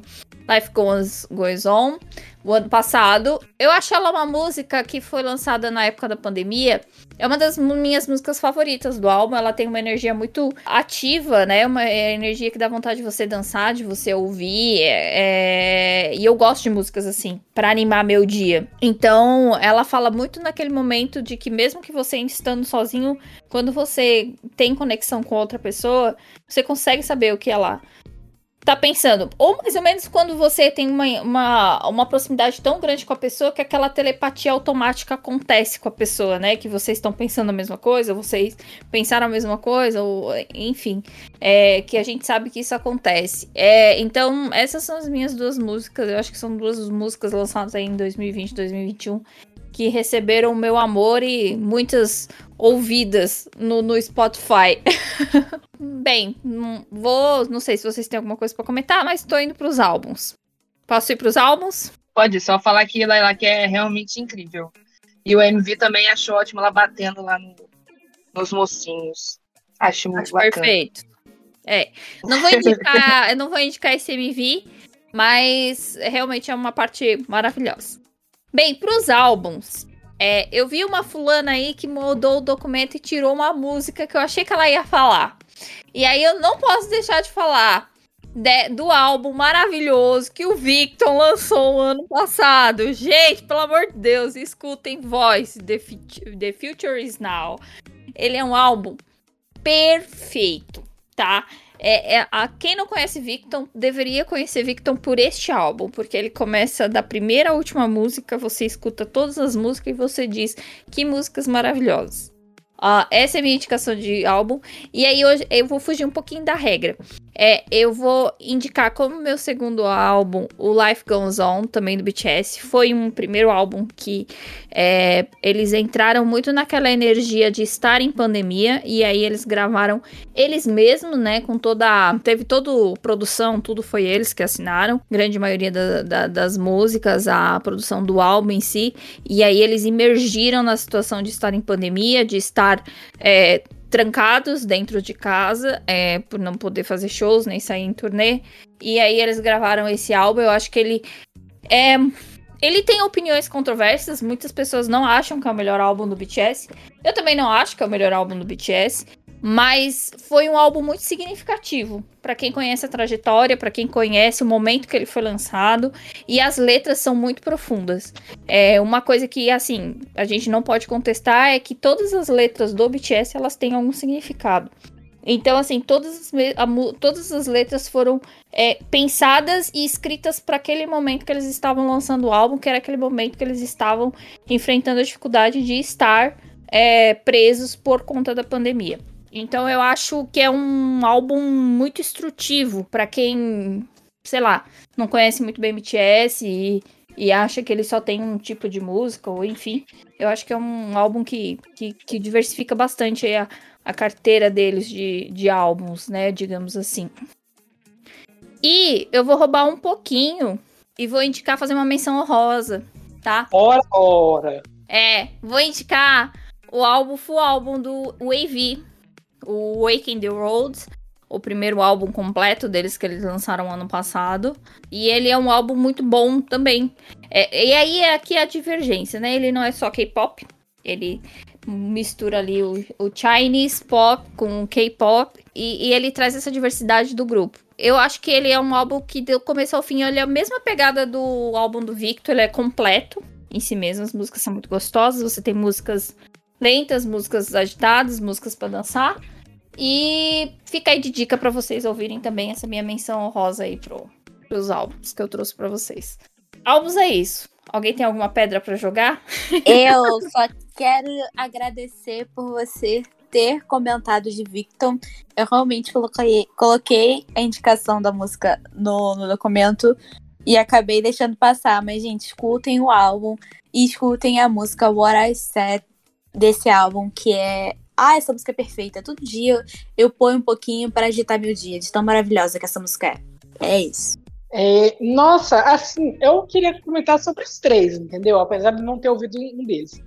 Life Goes, Goes On, o ano passado. Eu acho ela uma música que foi lançada na época da pandemia. É uma das minhas músicas favoritas do álbum. Ela tem uma energia muito ativa, né? Uma energia que dá vontade de você dançar, de você ouvir. É... é e eu gosto de músicas assim, para animar meu dia. Então, ela fala muito naquele momento de que, mesmo que você estando sozinho, quando você tem conexão com outra pessoa, você consegue saber o que ela tá pensando, ou mais ou menos quando você tem uma, uma, uma proximidade tão grande com a pessoa que aquela telepatia automática acontece com a pessoa, né? Que vocês estão pensando a mesma coisa, vocês pensaram a mesma coisa, ou enfim, é, que a gente sabe que isso acontece. É, então, essas são as minhas duas músicas, eu acho que são duas músicas lançadas aí em 2020, 2021 que receberam o meu amor e muitas ouvidas no, no Spotify. Bem, não vou, não sei se vocês têm alguma coisa para comentar, mas tô indo pros álbuns. Posso ir pros álbuns? Pode, só falar que ela que é realmente incrível. E o MV também achou ótimo ela batendo lá no, nos mocinhos. Acho muito Acho bacana. perfeito. É, não vou indicar, eu não vou indicar esse MV, mas realmente é uma parte maravilhosa. Bem, pros álbuns, é, eu vi uma fulana aí que mudou o documento e tirou uma música que eu achei que ela ia falar. E aí eu não posso deixar de falar de, do álbum maravilhoso que o Victor lançou no ano passado. Gente, pelo amor de Deus, escutem Voice, The, The Future Is Now. Ele é um álbum perfeito, tá? É, é, a, quem não conhece Victon deveria conhecer Victon por este álbum, porque ele começa da primeira à última música, você escuta todas as músicas e você diz que músicas maravilhosas. Uh, essa é a minha indicação de álbum. E aí hoje eu vou fugir um pouquinho da regra. É, eu vou indicar como meu segundo álbum, o Life Goes On, também do BTS, foi um primeiro álbum que é, eles entraram muito naquela energia de estar em pandemia e aí eles gravaram eles mesmos, né? Com toda. Teve toda produção, tudo foi eles que assinaram, grande maioria da, da, das músicas, a produção do álbum em si. E aí eles emergiram na situação de estar em pandemia, de estar. É, trancados dentro de casa, é, por não poder fazer shows nem sair em turnê. E aí eles gravaram esse álbum. Eu acho que ele é. Ele tem opiniões controversas. Muitas pessoas não acham que é o melhor álbum do BTS. Eu também não acho que é o melhor álbum do BTS. Mas foi um álbum muito significativo para quem conhece a trajetória, para quem conhece o momento que ele foi lançado e as letras são muito profundas. É uma coisa que assim a gente não pode contestar é que todas as letras do BTS elas têm algum significado. Então, assim, todas as, todas as letras foram é, pensadas e escritas para aquele momento que eles estavam lançando o álbum, que era aquele momento que eles estavam enfrentando a dificuldade de estar é, presos por conta da pandemia. Então eu acho que é um álbum muito instrutivo para quem, sei lá, não conhece muito bem BTS e, e acha que ele só tem um tipo de música, ou enfim. Eu acho que é um álbum que, que, que diversifica bastante a, a carteira deles de, de álbuns, né? Digamos assim. E eu vou roubar um pouquinho e vou indicar fazer uma menção honrosa, tá? Ora, ora! É, vou indicar o álbum, full álbum do Wavy, o Waking the Roads, o primeiro álbum completo deles que eles lançaram ano passado. E ele é um álbum muito bom também. É, e aí é aqui a divergência, né? Ele não é só K-pop, ele mistura ali o, o Chinese pop com K-pop e, e, ele traz essa diversidade do grupo. Eu acho que ele é um álbum que do começo ao fim ele é a mesma pegada do álbum do Victor, ele é completo em si mesmo, as músicas são muito gostosas, você tem músicas lentas, músicas agitadas, músicas para dançar. E fica aí de dica para vocês ouvirem também essa minha menção honrosa aí pro, pros álbuns que eu trouxe para vocês. Álbuns é isso. Alguém tem alguma pedra para jogar? Eu só quero agradecer por você ter comentado de Victor. Eu realmente coloquei, coloquei a indicação da música no, no documento e acabei deixando passar. Mas, gente, escutem o álbum e escutem a música What I Said desse álbum, que é. Ah, essa música é perfeita. Todo dia eu ponho um pouquinho para agitar meu dia, de tão maravilhosa que essa música é. É isso. É, nossa, assim, eu queria comentar sobre os três, entendeu? Apesar de não ter ouvido um deles.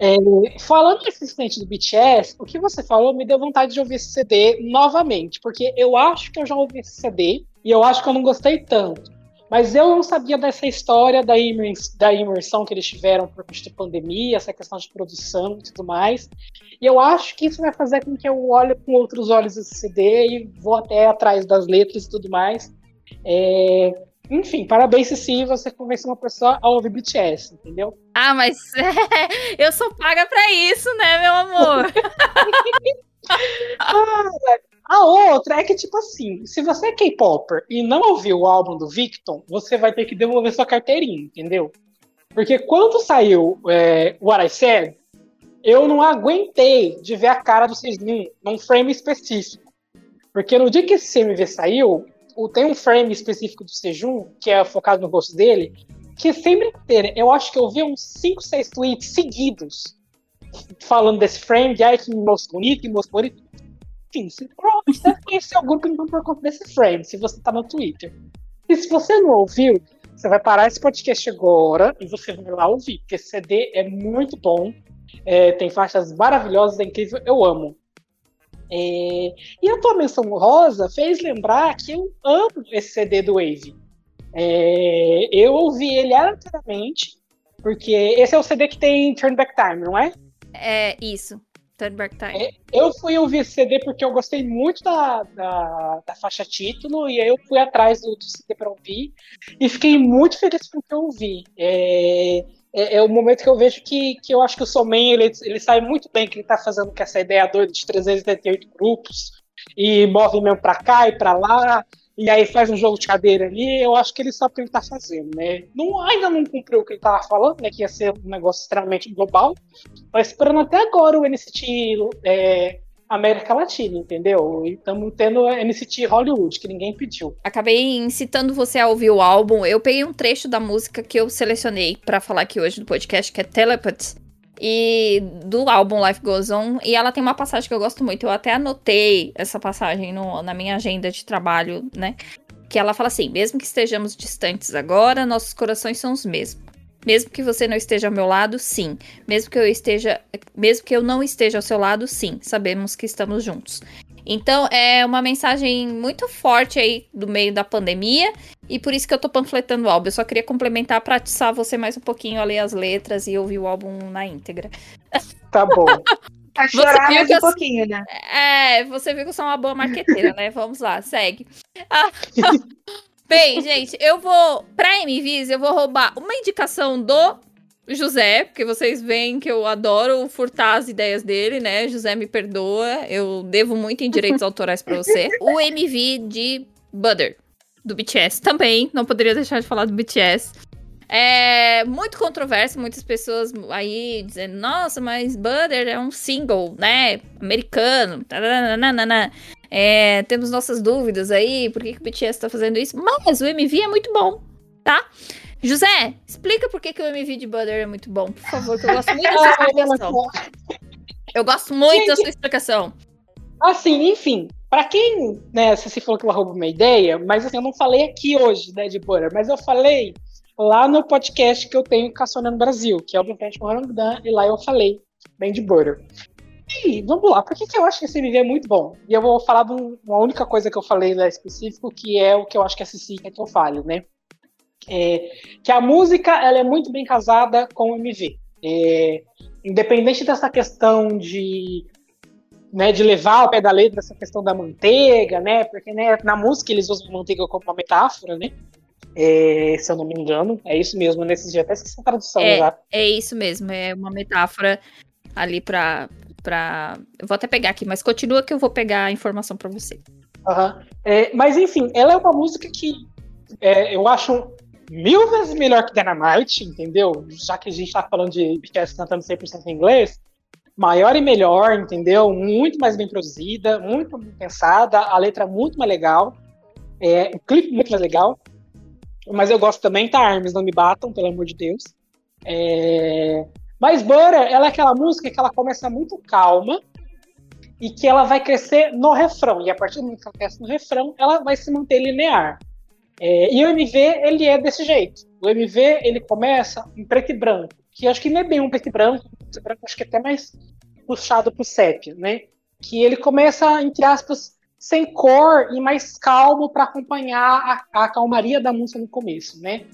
É, falando especificamente do BTS, o que você falou me deu vontade de ouvir esse CD novamente, porque eu acho que eu já ouvi esse CD e eu acho que eu não gostei tanto. Mas eu não sabia dessa história da, imers da imersão que eles tiveram por causa da pandemia, essa questão de produção e tudo mais. E eu acho que isso vai fazer com que eu olhe com outros olhos esse CD e vou até atrás das letras e tudo mais. É... Enfim, parabéns, se você convenceu uma pessoa a ouvir BTS, entendeu? Ah, mas é, eu sou paga pra isso, né, meu amor? ah, A outra é que, tipo assim, se você é K-Popper e não ouviu o álbum do Victon, você vai ter que devolver sua carteirinha, entendeu? Porque quando saiu é, What I Said, eu não aguentei de ver a cara do Sejun num frame específico. Porque no dia que esse CMV saiu, tem um frame específico do Sejun, que é focado no rosto dele, que sempre inteiro, eu acho que eu vi uns 5, 6 tweets seguidos falando desse frame, de ai que moço bonito, que moço bonito. Enfim, você provavelmente conhecer o grupo então por conta desse frame, se você tá no Twitter. E se você não ouviu, você vai parar esse podcast agora e você vai lá ouvir, porque esse CD é muito bom. É, tem faixas maravilhosas, é incrível, eu amo. É, e a tua menção rosa fez lembrar que eu amo esse CD do Wave. É, eu ouvi ele aleatoriamente, porque esse é o CD que tem Turn Back Time, não é? É isso. Time. É, eu fui ouvir esse CD porque eu gostei muito da, da, da faixa título, e aí eu fui atrás do, do CD para ouvir, e fiquei muito feliz com o que eu ouvi. É, é, é, o momento que eu vejo que, que eu acho que o Somen ele, ele sabe muito bem que ele está fazendo com essa ideia doida de 378 grupos e move mesmo para cá e para lá e aí faz um jogo de cadeira ali, eu acho que ele sabe o que ele tá fazendo, né? Não, ainda não cumpriu o que ele tava falando, né? Que ia ser um negócio extremamente global. Tô esperando até agora o NCT é, América Latina, entendeu? E estamos tendo NCT Hollywood, que ninguém pediu. Acabei incitando você a ouvir o álbum. Eu peguei um trecho da música que eu selecionei para falar aqui hoje no podcast, que é Telepath e do álbum Life Goes On. E ela tem uma passagem que eu gosto muito. Eu até anotei essa passagem no, na minha agenda de trabalho, né? Que ela fala assim: mesmo que estejamos distantes agora, nossos corações são os mesmos. Mesmo que você não esteja ao meu lado, sim. Mesmo que eu esteja, mesmo que eu não esteja ao seu lado, sim. Sabemos que estamos juntos. Então é uma mensagem muito forte aí do meio da pandemia e por isso que eu tô panfletando o álbum. Eu só queria complementar para atiçar você mais um pouquinho a ler as letras e ouvir o álbum na íntegra. Tá bom. A chorar mais um pouquinho, né? É, você viu que eu sou uma boa marqueteira, né? Vamos lá, segue. Bem, gente, eu vou. Pra MVs, eu vou roubar uma indicação do José, porque vocês veem que eu adoro furtar as ideias dele, né? José me perdoa, eu devo muito em direitos autorais para você. O MV de Butter, do BTS também, não poderia deixar de falar do BTS. É muito controverso, muitas pessoas aí dizendo, nossa, mas Butter é um single, né? Americano. É, temos nossas dúvidas aí, por que, que o BTS tá fazendo isso? Mas o MV é muito bom, tá? José, explica por que, que o MV de Butter é muito bom, por favor, que eu gosto muito dessa explicação. Eu gosto muito da sua explicação. Assim, enfim, para quem, né, você se falou que ela roubou uma ideia, mas assim, eu não falei aqui hoje, né, de Butter, mas eu falei lá no podcast que eu tenho Caçonando Brasil, que é o podcast com Rangdan, e lá eu falei bem de Butter. E vamos lá, por que, que eu acho que esse MV é muito bom? E eu vou falar de uma única coisa que eu falei lá específico, que é o que eu acho que a Cici quer que eu fale, né? É, que a música ela é muito bem casada com o MV. É, independente dessa questão de, né, de levar ao pé da letra essa questão da manteiga, né? Porque né, na música eles usam a manteiga como uma metáfora, né? É, se eu não me engano, é isso mesmo. Nesses dias até esqueci a tradução é, já. É isso mesmo, é uma metáfora ali para para eu vou até pegar aqui, mas continua que eu vou pegar a informação para você. Uhum. É, mas enfim, ela é uma música que é, eu acho mil vezes melhor que Dynamite, entendeu? Já que a gente tá falando de BTS cantando 100% em inglês, maior e melhor, entendeu? Muito mais bem produzida, muito bem pensada, a letra muito mais legal, é, o clipe muito mais legal. Mas eu gosto também, tá? Arms não me batam, pelo amor de Deus. É... Mas Butter, ela é aquela música que ela começa muito calma e que ela vai crescer no refrão. E a partir do momento que ela cresce no refrão, ela vai se manter linear. É, e o MV, ele é desse jeito. O MV, ele começa em preto e branco, que acho que não é bem um preto e branco, preto e branco acho que é até mais puxado pro sépia, né? Que ele começa, entre aspas, sem cor e mais calmo para acompanhar a, a, calmaria da música no começo, né?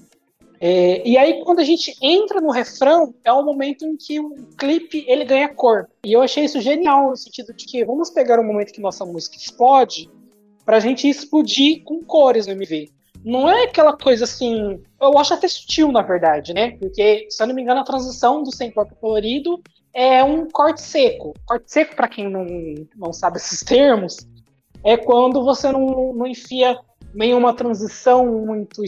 É, e aí, quando a gente entra no refrão, é o momento em que o clipe ele ganha cor. E eu achei isso genial, no sentido de que vamos pegar o momento que nossa música explode, para a gente explodir com cores no MV não é aquela coisa assim. Eu acho até sutil, na verdade, né? Porque, se eu não me engano, a transição do sem corpo colorido é um corte seco. Corte seco, para quem não, não sabe esses termos, é quando você não, não enfia nenhuma transição muito,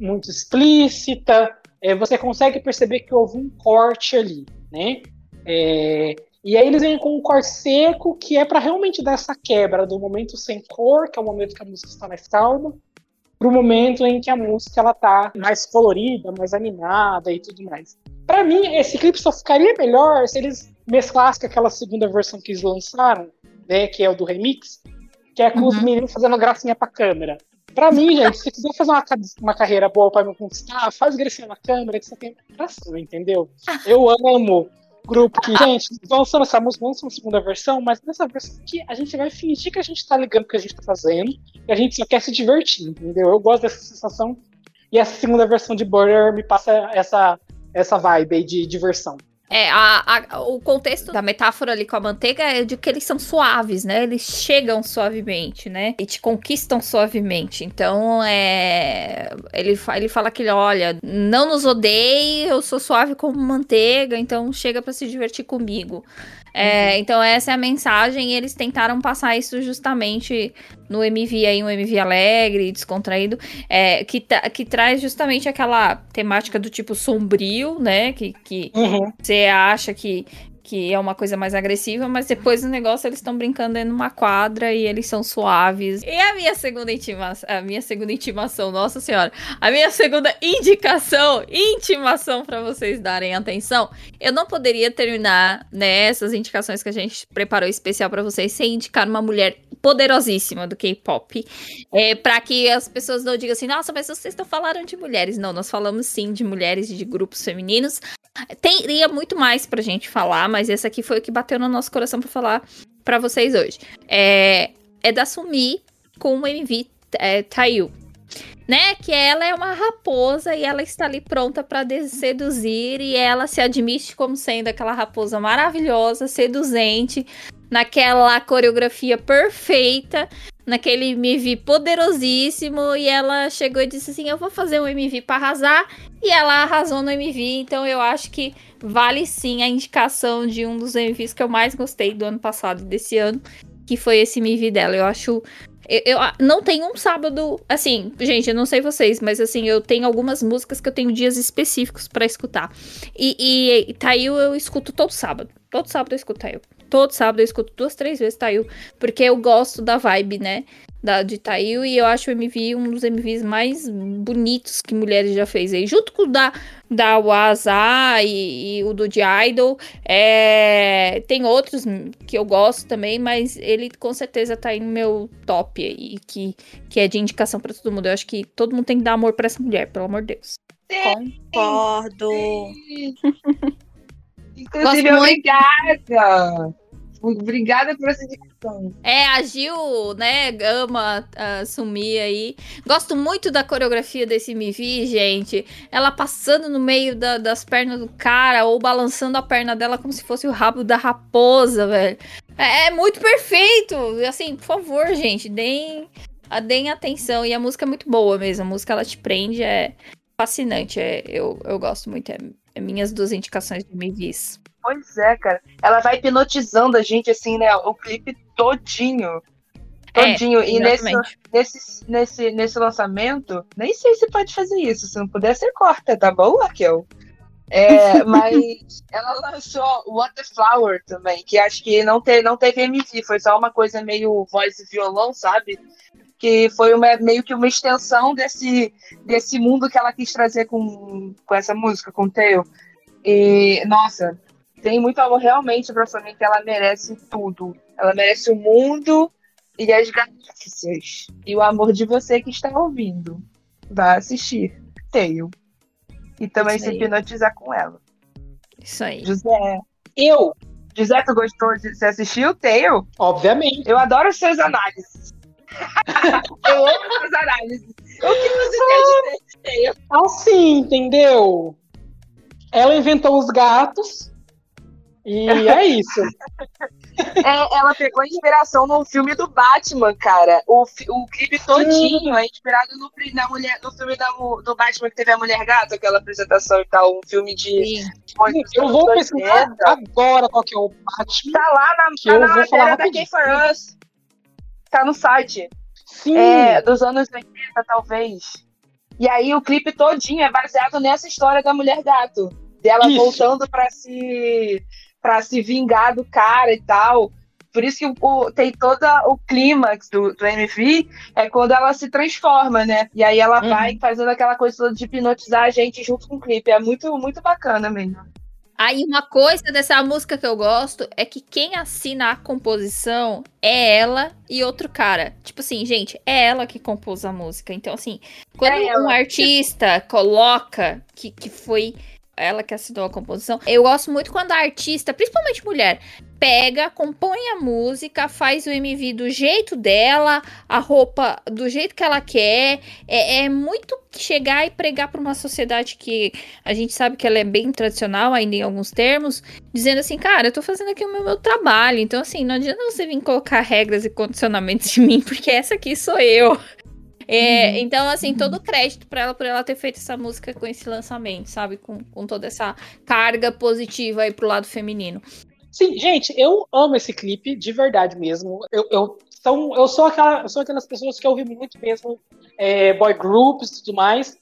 muito explícita, é, você consegue perceber que houve um corte ali, né? É, e aí eles vêm com um corte seco que é para realmente dar essa quebra do momento sem cor, que é o momento que a música está mais calma, para o momento em que a música ela tá mais colorida, mais animada e tudo mais. Para mim, esse clipe só ficaria melhor se eles mesclassem com aquela segunda versão que eles lançaram, né, que é o do remix, que é com uhum. os meninos fazendo gracinha pra câmera. Pra mim, gente, se quiser fazer uma, uma carreira boa pra me conquistar, faz gracinha na câmera que você tem graça, entendeu? Eu amo grupo que, gente, vamos essa música, vamos uma segunda versão, mas nessa versão aqui a gente vai fingir que a gente tá ligando o que a gente tá fazendo e a gente só quer se divertir, entendeu? Eu gosto dessa sensação e essa segunda versão de Border me passa essa, essa vibe aí de diversão. É, a, a, o contexto da metáfora ali com a manteiga é de que eles são suaves, né? Eles chegam suavemente, né? E te conquistam suavemente. Então, é. Ele, ele fala que, olha, não nos odeie, eu sou suave como manteiga, então chega para se divertir comigo. É, uhum. Então, essa é a mensagem, e eles tentaram passar isso justamente no MV aí, um MV alegre, descontraído, é, que, que traz justamente aquela temática do tipo sombrio, né? Que, que uhum. você acha que que é uma coisa mais agressiva, mas depois do negócio eles estão brincando em uma quadra e eles são suaves. E a minha segunda intimação, a minha segunda intimação, nossa senhora, a minha segunda indicação, intimação para vocês darem atenção. Eu não poderia terminar nessas né, indicações que a gente preparou especial para vocês sem indicar uma mulher poderosíssima do K-pop, é, para que as pessoas não digam assim, nossa, mas vocês estão falando de mulheres. Não, nós falamos sim de mulheres e de grupos femininos. Teria muito mais pra gente falar, mas esse aqui foi o que bateu no nosso coração para falar para vocês hoje. É, é da Sumi com o MV é, Tayu. Né? Que ela é uma raposa e ela está ali pronta para seduzir e ela se admite como sendo aquela raposa maravilhosa, seduzente, naquela coreografia perfeita, naquele MV poderosíssimo e ela chegou e disse assim: "Eu vou fazer um MV para arrasar" e ela arrasou no MV, então eu acho que vale sim a indicação de um dos MVs que eu mais gostei do ano passado e desse ano, que foi esse MV dela. Eu acho eu, eu, não tem um sábado, assim, gente, eu não sei vocês, mas assim, eu tenho algumas músicas que eu tenho dias específicos para escutar. E, e, e Tail eu escuto todo sábado. Todo sábado eu escuto Tail. Todo sábado eu escuto duas, três vezes Tail, porque eu gosto da vibe, né? da, de Tail e eu acho o MV um dos MVs mais bonitos que mulheres já fez aí, junto com o da, da Waza e, e, o do The Idol. É, tem outros que eu gosto também, mas ele com certeza tá aí no meu top aí, que, que é de indicação para todo mundo. Eu acho que todo mundo tem que dar amor para essa mulher, pelo amor de Deus. Concordo. Inclusive, obrigada. Obrigada por essa indicação. É, a Gil, né, ama uh, sumir aí. Gosto muito da coreografia desse MV, gente. Ela passando no meio da, das pernas do cara ou balançando a perna dela como se fosse o rabo da raposa, velho. É, é muito perfeito. Assim, por favor, gente, deem, deem atenção. E a música é muito boa mesmo. A música, ela te prende, é fascinante. É, eu, eu gosto muito. É minhas duas indicações de MVs. Pois é, cara. Ela vai hipnotizando a gente, assim, né? O clipe todinho. Todinho. É, e nesse, nesse, nesse, nesse lançamento, nem sei se pode fazer isso. Se não puder, você corta, tá bom, Raquel? É, mas ela lançou What the Flower também, que acho que não, te, não teve MV, foi só uma coisa meio voz e violão, sabe? Que foi uma, meio que uma extensão desse, desse mundo que ela quis trazer com, com essa música, com o Theo. E, nossa, tem muito amor realmente pra Sonic, ela merece tudo. Ela merece o mundo e as galáxias. E o amor de você que está ouvindo. Vá assistir. Tail. E também se hipnotizar com ela. Isso aí. José. Eu. José, tu gostou de você assistir o Tail? Obviamente. Eu adoro os seus análises. Eu amo suas análises. O que você quer dizer? Assim, entendeu? Ela inventou os gatos e é isso. É, ela pegou inspiração no filme do Batman, cara. O, o clipe todinho é inspirado no, na mulher, no filme da, do Batman que teve a Mulher Gata, aquela apresentação e tal. Um filme de. Eu vou pesquisar agora qual que é o Batman. Tá lá na, tá na matéria da for Us. Tá no site. Sim. É, dos anos 80, talvez. E aí o clipe todinho é baseado nessa história da mulher gato. Dela Isso. voltando pra se para se vingar do cara e tal. Por isso que o, tem todo o clímax do, do MV é quando ela se transforma, né? E aí ela Uhum. vai fazendo aquela coisa toda de hipnotizar a gente junto com o clipe. É muito, muito bacana mesmo. Aí uma coisa dessa música que eu gosto é que quem assina a composição é ela e outro cara. Tipo assim, gente, é ela que compôs a música. Então, assim, quando É um artista coloca que, que foi ela que assinou a composição, eu gosto muito quando a artista, principalmente mulher, pega, compõe a música, faz o MV do jeito dela, a roupa do jeito que ela quer. É, é muito chegar e pregar para uma sociedade que a gente sabe que ela é bem tradicional ainda em alguns termos, dizendo assim, cara, eu tô fazendo aqui o meu, meu trabalho, então assim, não adianta você vir colocar regras e condicionamentos em mim, porque essa aqui sou eu. É, Então, assim, todo crédito pra ela por ela ter feito essa música com esse lançamento, sabe? Com, com toda essa carga positiva aí pro lado feminino. Sim, gente, eu amo esse clipe, de verdade mesmo. Eu, eu, são, eu, sou, aquela, eu sou aquelas pessoas que ouvem muito mesmo é, boy groups e tudo mais,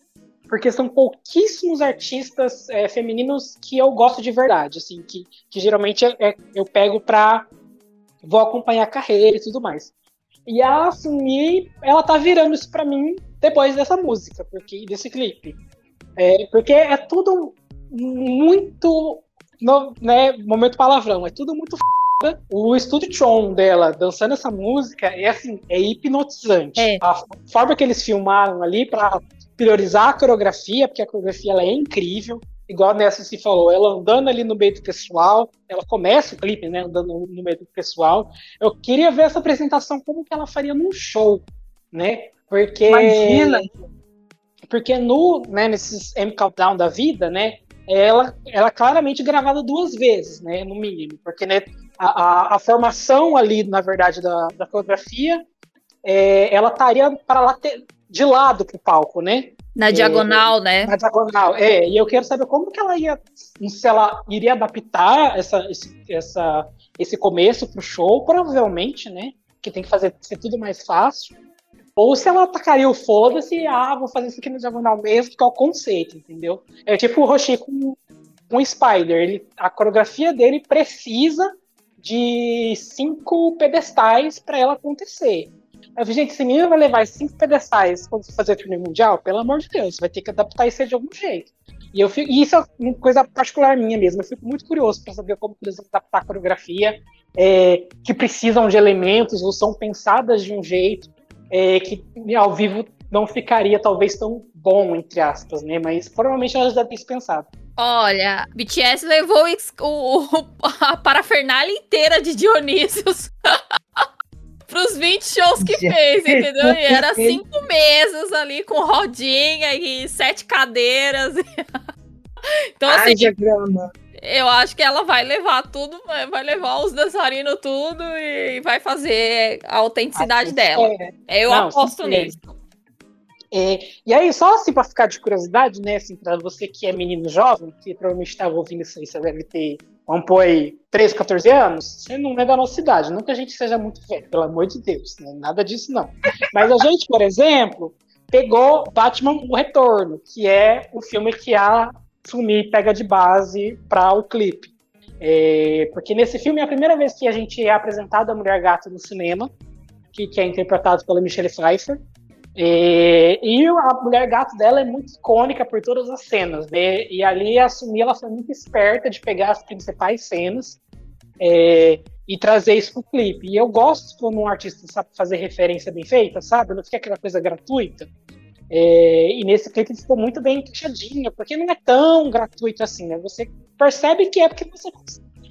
porque são pouquíssimos artistas é, femininos que eu gosto de verdade, assim, que, que geralmente é- eu pego pra. vou acompanhar a carreira e tudo mais. E a Sumi, ela tá virando isso pra mim depois dessa música, porque desse clipe. É, porque é tudo muito no, né, momento palavrão, é tudo muito f***. O estúdio Tron dela dançando essa música é assim, é hipnotizante. É. A forma que eles filmaram ali pra priorizar a coreografia, porque a coreografia ela é incrível. Igual a Nessa se falou, ela andando ali no meio do pessoal, ela começa o clipe, né, andando no meio do pessoal. Eu queria ver essa apresentação como que ela faria num show, né? Porque Imagina! porque no, né, nesses M Countdown da vida, né, ela, ela é claramente gravada duas vezes, né, no mínimo, porque né, a, a, a formação ali, na verdade, da, da coreografia, é, ela estaria para lá de lado pro palco, né, Na diagonal, né? na diagonal. É, e eu quero saber como que ela ia, se ela iria adaptar essa, esse, essa, esse começo pro show, provavelmente, né, que tem que fazer ser tudo mais fácil. Ou se ela atacaria o foda-se, ah, vou fazer isso aqui no diagonal mesmo, que é o conceito, entendeu? É tipo o Roshi com, o Spider. Ele, a coreografia dele precisa de cinco pedestais para ela acontecer. Eu falei, gente, esse menino vai levar cinco pedestais quando fazer a turnê mundial, pelo amor de Deus, vai ter que adaptar isso de algum jeito. E, eu fico, e isso é uma coisa particular minha mesmo. Eu fico muito curioso para saber como eles vão adaptar a coreografia, é, que precisam de elementos ou são pensadas de um jeito é, que ao vivo não ficaria talvez tão bom, entre aspas, né? Mas provavelmente elas já isso pensado. Olha, BTS levou o o, a parafernália inteira de Dionísios pros 20 shows que fez, entendeu? E era cinco mesas ali com rodinha e sete cadeiras. Então, assim, Ai, diagrama. Eu acho que ela vai levar tudo, vai levar os dançarinos tudo e vai fazer a autenticidade dela. É, Eu Não, aposto sim, nisso. É, e aí, só assim, pra ficar de curiosidade, né, assim, pra você que é menino jovem, que provavelmente estava ouvindo isso aí, você deve ter, vamos pôr aí, 13, 14 anos, você não é da nossa idade, não que a gente seja muito velho, pelo amor de Deus, né, nada disso não. Mas a gente, por exemplo, pegou Batman O Retorno, que é o filme que a Sumi pega de base para o clipe. É, porque nesse filme é a primeira vez que a gente é apresentado a Mulher Gata no cinema, que, que é interpretado pela Michelle Pfeiffer. É, e a mulher gato dela é muito icônica por todas as cenas, né? E ali a Sumi ela foi muito esperta de pegar as principais cenas é, e trazer isso pro clipe. E eu gosto quando um artista sabe fazer referência bem feita, sabe? Não fica aquela coisa gratuita. É, e nesse clipe ficou muito bem encaixadinho, porque não é tão gratuito assim, né? Você percebe que é porque você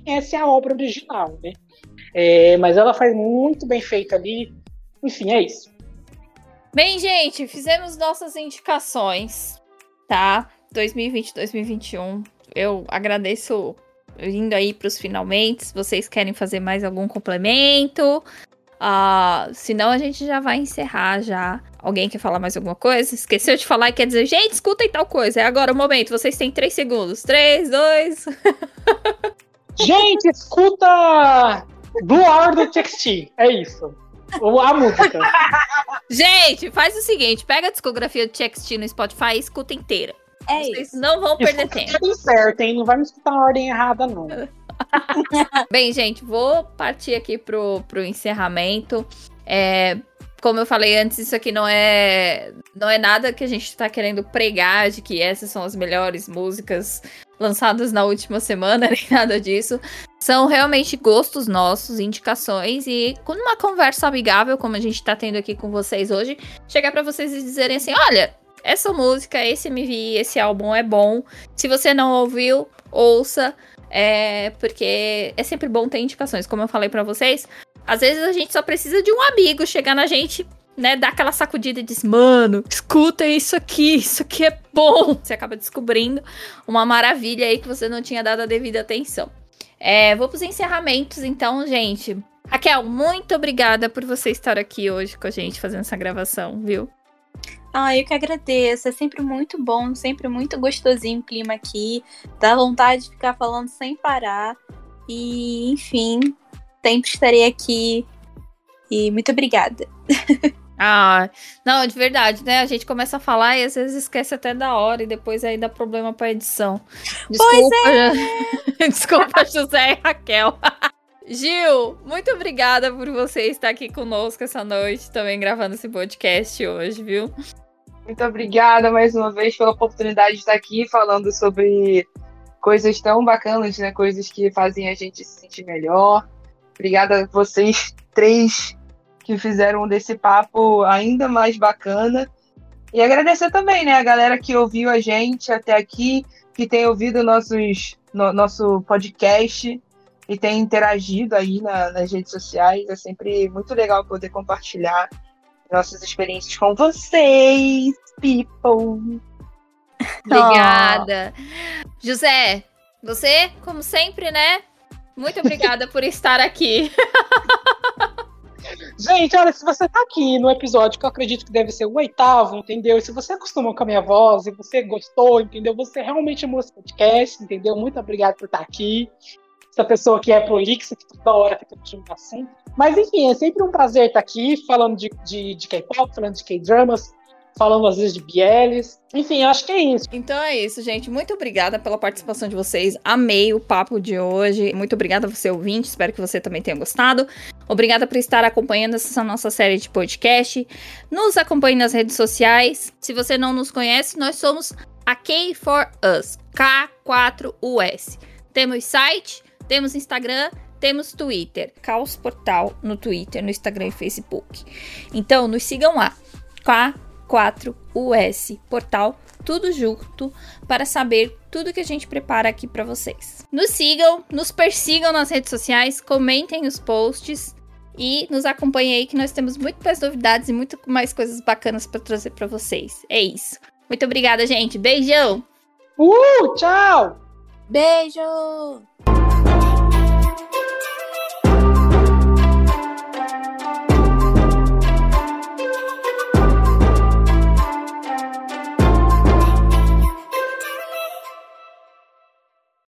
conhece a obra original, né? É, mas ela faz muito bem feito ali. Enfim, é isso. Bem, gente, fizemos nossas indicações, tá? 2020, 2021. Eu agradeço indo aí pros finalmente. Se vocês querem fazer mais algum complemento. Ah, senão a gente já vai encerrar já. Alguém quer falar mais alguma coisa? Esqueceu de falar e quer dizer, gente, escutem tal coisa. É agora o momento. Vocês têm três segundos. Três, dois. Gente, escuta Blue Hour do TXT. É isso. Ou a música. Gente, faz o seguinte: pega a discografia do TXT no Spotify e escuta inteira. É Vocês isso. não vão perder Escuta tempo. tudo certo, hein? Não vai me escutar na ordem errada, não. Bem, gente, vou partir aqui pro, pro encerramento. É, como eu falei antes, isso aqui não é não é nada que a gente tá querendo pregar de que essas são as melhores músicas lançadas na última semana, nem nada disso. São realmente gostos nossos, indicações e com uma conversa amigável, como a gente tá tendo aqui com vocês hoje, chegar pra vocês e dizerem assim: olha, essa música, esse MV, esse álbum é bom. Se você não ouviu, ouça. É, porque é sempre bom ter indicações, como eu falei pra vocês. Às vezes a gente só precisa de um amigo chegar na gente, né, dar aquela sacudida e dizer, mano, escuta isso aqui, isso aqui é bom. Você acaba descobrindo uma maravilha aí que você não tinha dado a devida atenção. É, vou pros encerramentos, então, gente. Raquel, muito obrigada por você estar aqui hoje com a gente fazendo essa gravação, viu? Ah, eu que agradeço. É sempre muito bom, sempre muito gostosinho o clima aqui. Dá vontade de ficar falando sem parar. E, enfim, sempre estarei aqui. E muito obrigada. Ah, não, de verdade, né? A gente começa a falar e às vezes esquece até da hora e depois aí dá problema pra edição. Desculpa, Desculpa, José e Raquel. Gil, muito obrigada por você estar aqui conosco essa noite, também gravando esse podcast hoje, viu? Muito obrigada mais uma vez pela oportunidade de estar aqui falando sobre coisas tão bacanas, né? Coisas que fazem a gente se sentir melhor. Obrigada a vocês três que fizeram desse papo ainda mais bacana. E agradecer também, né, a galera que ouviu a gente até aqui, que tem ouvido nossos, no, nosso podcast e tem interagido aí na, nas redes sociais. É sempre muito legal poder compartilhar nossas experiências com vocês, people. Obrigada. José, você, como sempre, né? Muito obrigada por estar aqui. Gente, olha, se você tá aqui no episódio que eu acredito que deve ser o oitavo, entendeu? E se você acostumou com a minha voz e você gostou, entendeu? Você realmente amou esse podcast, entendeu? Muito obrigado por estar aqui. Essa pessoa que é prolixa, que toda hora fica pedindo assunto. Mas enfim, é sempre um prazer estar aqui falando de, de, de K-pop, falando de K-dramas, falando às vezes de BLs. Enfim, acho que é isso. Então é isso, gente. Muito obrigada pela participação de vocês. Amei o papo de hoje. Muito obrigada a você, ouvinte. Espero que você também tenha gostado. Obrigada por estar acompanhando essa nossa série de podcast. Nos acompanhe nas redes sociais. Se você não nos conhece, nós somos a K4Us. K4US. Temos site, temos Instagram, temos Twitter. Caos Portal no Twitter, no Instagram e Facebook. Então, nos sigam lá. K4US Portal, tudo junto, para saber tudo que a gente prepara aqui para vocês. Nos sigam, nos persigam nas redes sociais, comentem os posts e nos acompanhem aí que nós temos muito mais novidades e muito mais coisas bacanas para trazer para vocês. É isso. Muito obrigada, gente. Beijão. Uh, tchau! Beijo!